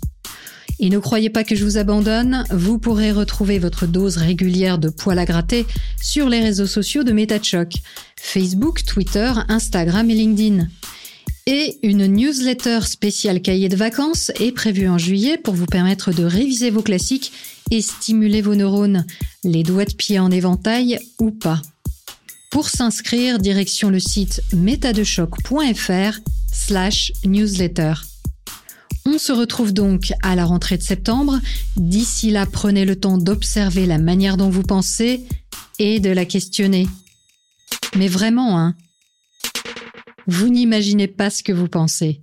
Et ne croyez pas que je vous abandonne, vous pourrez retrouver votre dose régulière de poils à gratter sur les réseaux sociaux de MetaChoc, Facebook, Twitter, Instagram et LinkedIn. Et une newsletter spéciale cahier de vacances est prévue en juillet pour vous permettre de réviser vos classiques et stimuler vos neurones, les doigts de pied en éventail ou pas. Pour s'inscrire, direction le site métadechoc.fr slash newsletter. On se retrouve donc à la rentrée de septembre. D'ici là, prenez le temps d'observer la manière dont vous pensez et de la questionner. Mais vraiment, hein. Vous n'imaginez pas ce que vous pensez.